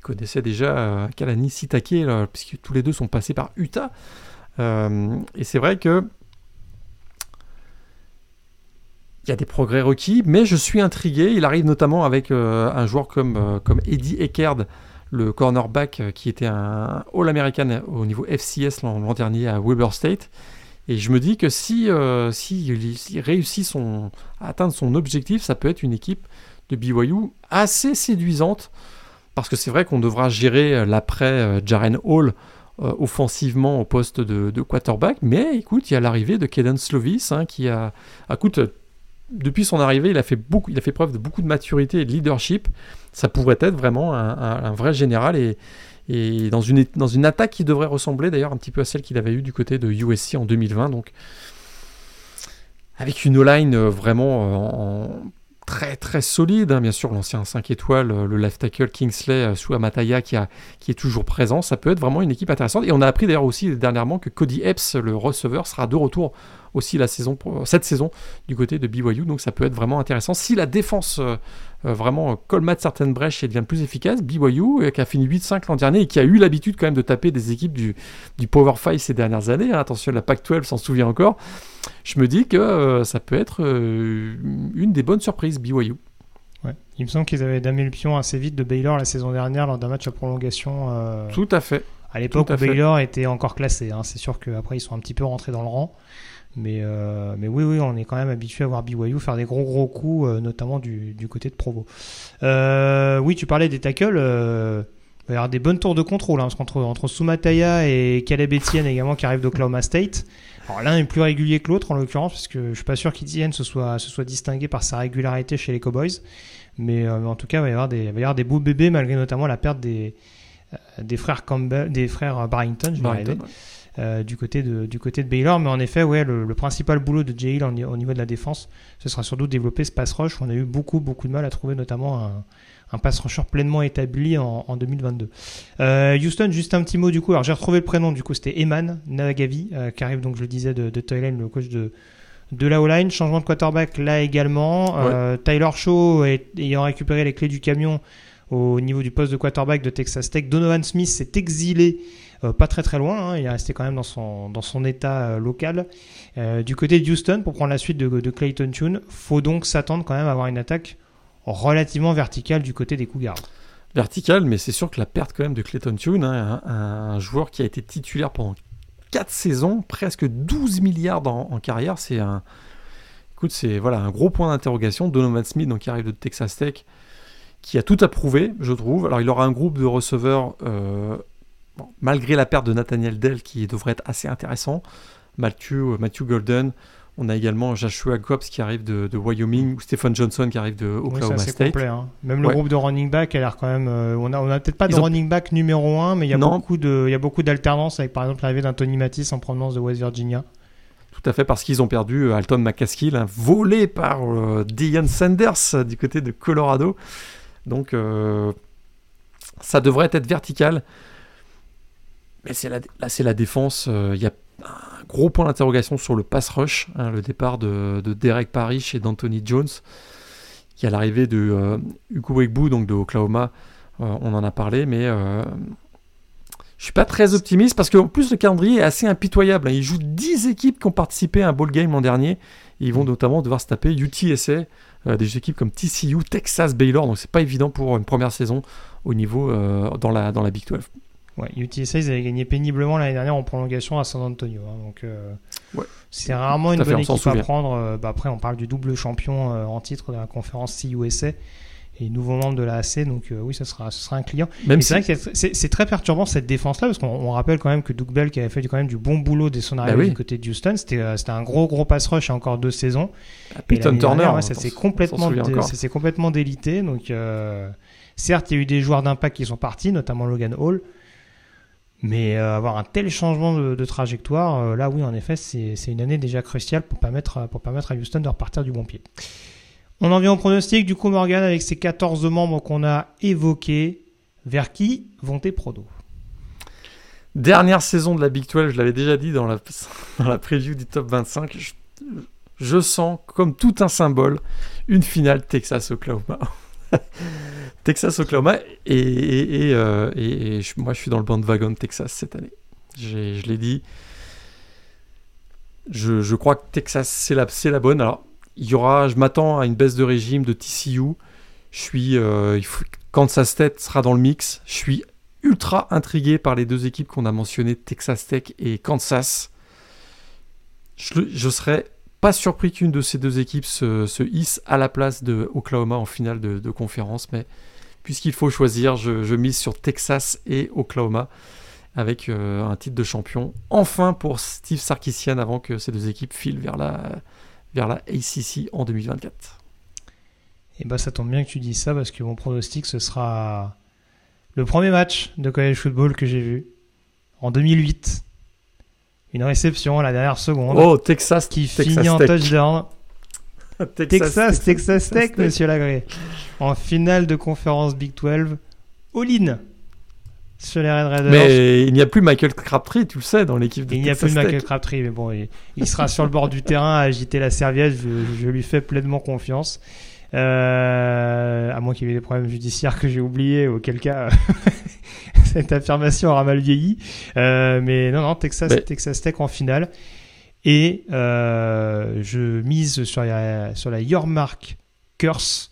Speaker 2: connaissait déjà Kalani Sitake, puisque tous les deux sont passés par Utah. et c'est vrai que il y a des progrès requis, mais je suis intrigué. Il arrive notamment avec euh, un joueur comme, euh, comme Eddie Eckerd, le cornerback euh, qui était un All-American au niveau FCS l'an dernier à Weber State. Et je me dis que si, si, réussit son, à atteindre son objectif, ça peut être une équipe de BYU assez séduisante. Parce que c'est vrai qu'on devra gérer l'après Jaren Hall offensivement au poste de, quarterback. Mais écoute, il y a l'arrivée de Kaden Slovis hein, qui a. Écoute, depuis son arrivée, il a fait beaucoup, il a fait preuve de beaucoup de maturité et de leadership. Ça pourrait être vraiment un, vrai général et, dans une, dans une attaque qui devrait ressembler d'ailleurs un petit peu à celle qu'il avait eue du côté de USC en 2020. Donc, avec une O-line euh, vraiment euh, très très solide, hein. bien sûr l'ancien 5 étoiles, euh, le left tackle Kingsley sous Amataya qui, qui est toujours présent, ça peut être vraiment une équipe intéressante. Et on a appris d'ailleurs aussi dernièrement que Cody Epps, le receveur, sera de retour aussi la saison, cette saison du côté de BYU. Donc ça peut être vraiment intéressant. Si la défense euh, euh, vraiment colmate certaines brèches et devient plus efficace, BYU, euh, qui a fini 8-5 l'an dernier et qui a eu l'habitude quand même de taper des équipes du, du Power 5 ces dernières années, hein, attention, la Pac-12 s'en souvient encore, je me dis que ça peut être une des bonnes surprises, BYU.
Speaker 1: Ouais. Il me semble qu'ils avaient damé le pion assez vite de Baylor la saison dernière lors d'un match à prolongation.
Speaker 2: Tout à fait.
Speaker 1: À l'époque Baylor était encore classé. Hein. C'est sûr qu'après ils sont un petit peu rentrés dans le rang. Mais, euh, mais oui, oui, on est quand même habitué à voir BYU faire des gros gros coups, euh, notamment du, du, côté de Provo. Euh, oui, tu parlais des tackles. Euh, il va y avoir des bonnes tours de contrôle hein, entre, entre Sumataya et Caleb Etienne également qui arrivent d'Oklahoma State. Alors l'un est plus régulier que l'autre en l'occurrence parce que je suis pas sûr qu'Etienne se soit, se soit distingué par sa régularité chez les Cowboys. Mais en tout cas, il va y avoir des, il va y avoir des beaux bébés malgré notamment la perte des, des frères Campbell, des frères Barrington. Je vais euh, du, côté de, du côté de Baylor. Mais en effet, ouais, le, principal boulot de Jay Hill au niveau de la défense, ce sera surtout développer ce pass rush. On a eu beaucoup, beaucoup de mal à trouver notamment un, un pass rusher pleinement établi en, 2022. Euh, Houston, juste un petit mot du coup. Alors j'ai retrouvé le prénom, du coup c'était Eman Nagavi, euh, qui arrive donc je le disais de, de Thailand, le coach de, de la O-line. Changement de quarterback là également. Tyler Shaw ayant récupéré les clés du camion au niveau du poste de quarterback de Texas Tech. Donovan Smith s'est exilé euh, pas très très loin, hein. il est resté quand même dans son, état euh, local. Euh, du côté de Houston, pour prendre la suite de, Clayton Tune, faut donc s'attendre quand même à avoir une attaque relativement verticale du côté des Cougars.
Speaker 2: verticale, mais c'est sûr que la perte quand même de Clayton Tune, hein, un, joueur qui a été titulaire pendant 4 saisons, presque 12 milliards en, carrière, c'est un, écoute, c'est voilà un gros point d'interrogation. Donovan Smith, donc qui arrive de Texas Tech, qui a tout approuvé, je trouve. Alors il aura un groupe de receveurs, euh, bon, malgré la perte de Nathaniel Dell, qui devrait être assez intéressant. Matthew, Matthew Golden, on a également Joshua Cobbs qui arrive de, de Wyoming, ou Stephen Johnson qui arrive de Oklahoma
Speaker 1: oui,
Speaker 2: State.
Speaker 1: Complet, hein. Même le ouais. groupe de running back a l'air quand même. Euh, on a, on a peut-être pas de running back numéro 1, mais il y a non. beaucoup de, il y a beaucoup d'alternance avec par exemple l'arrivée d'un Tony Matisse en provenance de West Virginia.
Speaker 2: Tout à fait, parce qu'ils ont perdu euh, Alton McCaskill, hein, volé par euh, Sanders euh, du côté de Colorado. Donc, euh, ça devrait être vertical. Mais la, là, c'est la défense. Il euh, y a un gros point d'interrogation sur le pass rush, hein, le départ de, de, Derek Parrish et d'Anthony Jones, qui à l'arrivée de euh, Hugo Wegbu, donc de Oklahoma, euh, on en a parlé, mais euh, je suis pas très optimiste parce qu'en plus le calendrier est assez impitoyable. Hein. Il joue 10 équipes qui ont participé à un bowl game l'an dernier. Ils vont notamment devoir se taper UTSA, euh, des équipes comme TCU, Texas, Baylor, donc c'est pas évident pour une première saison au niveau dans, la, dans la Big 12.
Speaker 1: Ouais, UTSA, ils avaient gagné péniblement l'année dernière en prolongation à San Antonio. Hein, donc, euh,
Speaker 2: ouais.
Speaker 1: c'est rarement une bonne équipe à prendre. Euh, bah, après, on parle du double champion euh, en titre de la conférence CUSA et nouveau membre de la AC. Donc, euh, oui, ce sera, ce sera un client.
Speaker 2: Même
Speaker 1: c'est si... vrai que c'est très perturbant cette défense-là parce qu'on rappelle quand même que Doug Bell, qui avait fait quand même du bon boulot dès son arrivée bah oui. du côté de Houston, c'était un gros, gros pass rush à encore deux saisons.
Speaker 2: À Peyton Turner,
Speaker 1: ouais, ça s'est complètement, complètement délité. Donc, certes, il y a eu des joueurs d'impact qui sont partis, notamment Logan Hall. Mais euh, avoir un tel changement de, trajectoire, euh, là oui, en effet, c'est une année déjà cruciale pour permettre, pour permettre à Houston de repartir du bon pied. On en vient au pronostic, du coup Morgan, avec ses 14 membres qu'on a évoqués, vers qui vont tes prodos
Speaker 2: Dernière saison de la Big 12, je l'avais déjà dit dans la, dans la preview du top 25, je, je sens comme tout un symbole une finale Texas-Oklahoma. Texas, Oklahoma. Et, et, et, euh, et, je, moi, je suis dans le bandwagon Texas cette année. Je l'ai dit. Je, je, crois que Texas, c'est la, la bonne. Alors, il y aura, je m'attends à une baisse de régime de TCU. Je suis, euh, Kansas State sera dans le mix. Je suis ultra intrigué par les deux équipes qu'on a mentionnées, Texas Tech et Kansas. Je, je serais pas surpris qu'une de ces deux équipes se, se, hisse à la place de Oklahoma en finale de, de conférence, mais puisqu'il faut choisir, je, je, mise sur Texas et Oklahoma avec euh, un titre de champion. Enfin pour Steve Sarkisian avant que ces deux équipes filent vers la, vers la ACC en 2024.
Speaker 1: Et bah ça tombe bien que tu dis ça parce que mon pronostic ce sera le premier match de college football que j'ai vu en 2008 une réception à la dernière seconde.
Speaker 2: Oh, Texas
Speaker 1: qui
Speaker 2: Texas
Speaker 1: finit
Speaker 2: Tech.
Speaker 1: en touchdown.
Speaker 2: Texas,
Speaker 1: Texas, Texas, Tech, Tech, monsieur Lagré. En finale de conférence Big 12, all-in sur les Red Raiders.
Speaker 2: Mais il n'y a plus Michael Crabtree, tu le sais, dans l'équipe de
Speaker 1: Il n'y a plus Michael Crabtree, mais bon, il, il sera sur le bord du terrain à agiter la serviette. Je, je lui fais pleinement confiance. Euh, à moins qu'il y ait des problèmes judiciaires que j'ai oubliés, auquel cas cette affirmation aura mal vieilli. Euh, mais non, non, Texas, mais... Texas Tech en finale. Et euh, je mise sur la, sur la Your Mark Curse.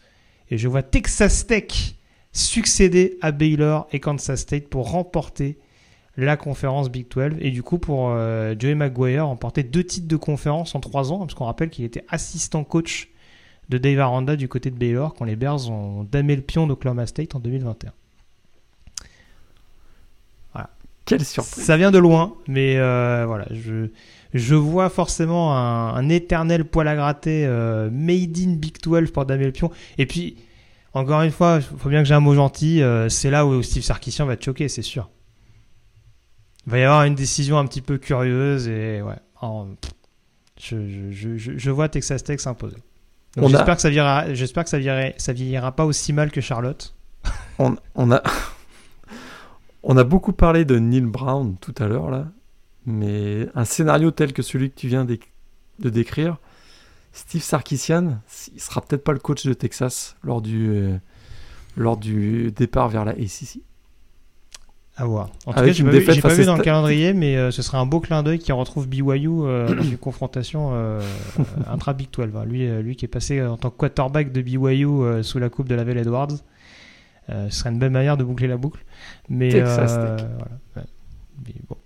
Speaker 1: Et je vois Texas Tech succéder à Baylor et Kansas State pour remporter la conférence Big 12. Et du coup, pour euh, Joey McGuire, remporter deux titres de conférence en trois ans. Parce qu'on rappelle qu'il était assistant coach de Dave Aranda du côté de Baylor quand les Bears ont damé le pion d'Oklahoma State en 2021. Voilà.
Speaker 2: Quelle surprise.
Speaker 1: Ça vient de loin, mais euh, voilà, je, je vois forcément un, un éternel poil à gratter euh, made in Big 12 pour damer le pion. Et puis, encore une fois, il faut bien que j'ai un mot gentil, euh, c'est là où Steve Sarkisian va te choquer, c'est sûr. Il va y avoir une décision un petit peu curieuse et ouais, en, je, je, je, je vois Texas Tech s'imposer. J'espère a... que ça vieillira, j'espère que ça vieillira, ça vieillira pas aussi mal que Charlotte.
Speaker 2: on, on, a, on a beaucoup parlé de Neil Brown tout à l'heure là, mais un scénario tel que celui que tu viens de décrire, Steve Sarkisian, il sera peut-être pas le coach de Texas lors du, euh, lors du départ vers la ACC.
Speaker 1: À voir. En tout Avec cas, j'ai pas, vu, pas vu dans le calendrier, mais euh, ce serait un beau clin d'œil qui retrouve BYU euh, dans une confrontation euh, intra-Big 12. Lui, lui qui est passé en tant que quarterback de BYU sous la coupe de la Velle Edwards. Ce serait une belle manière de boucler la boucle. Mais,
Speaker 2: Texas Tech.
Speaker 1: voilà, ouais. Mais bon,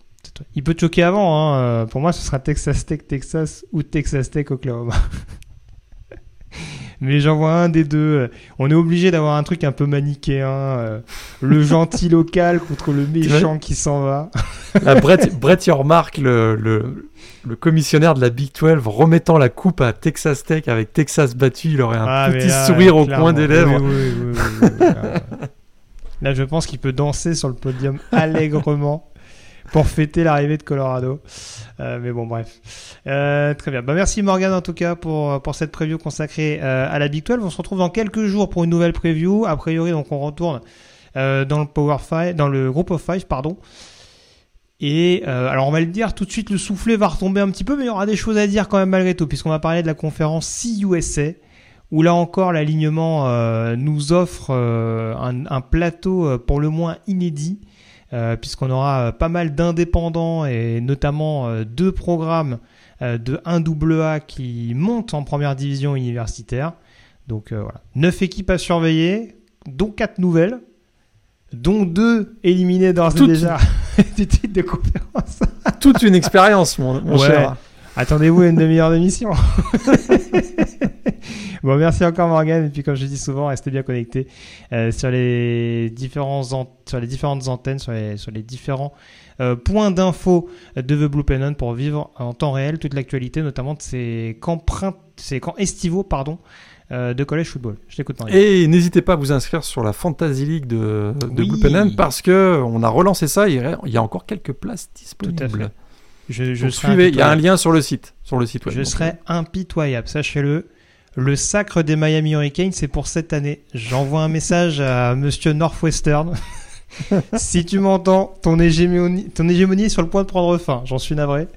Speaker 1: il peut choquer avant. Hein. Euh, Pour moi, ce sera Texas Tech, Texas ou Texas Tech, Oklahoma. Mais j'en vois un des deux. On est obligé d'avoir un truc un peu manichéen. euh, le gentil local contre le méchant qui s'en va.
Speaker 2: Ah, Brett, Brett Yormark, le, le, le commissionnaire de la Big 12, remettant la coupe à Texas Tech avec Texas battu, il aurait un
Speaker 1: Ah,
Speaker 2: petit
Speaker 1: là,
Speaker 2: sourire au coin des lèvres.
Speaker 1: Oui, oui, oui, Là, je pense qu'il peut danser sur le podium allègrement pour fêter l'arrivée de Colorado. Euh, mais bon, bref. Euh, très bien. Bah, merci Morgan en tout cas pour, cette preview consacrée euh, à la Big 12. On se retrouve dans quelques jours pour une nouvelle preview. A priori, donc on retourne dans le Power Five, dans le Group of Five, pardon. Et alors on va le dire tout de suite, le soufflet va retomber un petit peu, mais il y aura des choses à dire quand même malgré tout, puisqu'on va parler de la conférence CUSA, où là encore l'alignement nous offre un, plateau pour le moins inédit, puisqu'on aura euh, pas mal d'indépendants et notamment euh, deux programmes euh, de 1AA qui montent en première division universitaire. Donc euh, voilà, neuf équipes à surveiller, dont quatre nouvelles, dont deux éliminées d'ores et déjà du titre de conférence.
Speaker 2: Toute une expérience, mon, mon
Speaker 1: Ouais.
Speaker 2: cher.
Speaker 1: Attendez-vous à une demi-heure d'émission. bon, merci encore Morgan. Et puis, comme je dis souvent, restez bien connectés euh, sur, les différents sur les différentes antennes, sur les, sur les différents euh, points d'info de The Blue Pennon pour vivre en temps réel toute l'actualité, notamment de ces camps, print- ces camps estivaux pardon, euh, de college football. Je t'écoute.
Speaker 2: Et n'hésitez pas à vous inscrire sur la Fantasy League de, de
Speaker 1: Oui.
Speaker 2: Blue Pennon parce que on a relancé ça. Il y a- il y a encore quelques places disponibles.
Speaker 1: fait. Je,
Speaker 2: suivez, il y a un lien sur le site, sur le site web.
Speaker 1: Je serai impitoyable, sachez-le. Le sacre des Miami Hurricanes, c'est pour cette année. J'envoie un message à monsieur Northwestern. si tu m'entends, ton hégémonie, ton hégémonie est sur le point de prendre fin. J'en suis navré.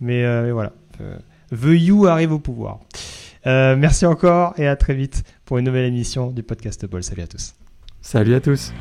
Speaker 1: Mais, euh, mais voilà. Euh, The You arrive au pouvoir. Euh, merci encore et à très vite pour une nouvelle émission du podcast Ball. Salut à tous.
Speaker 2: Salut à tous.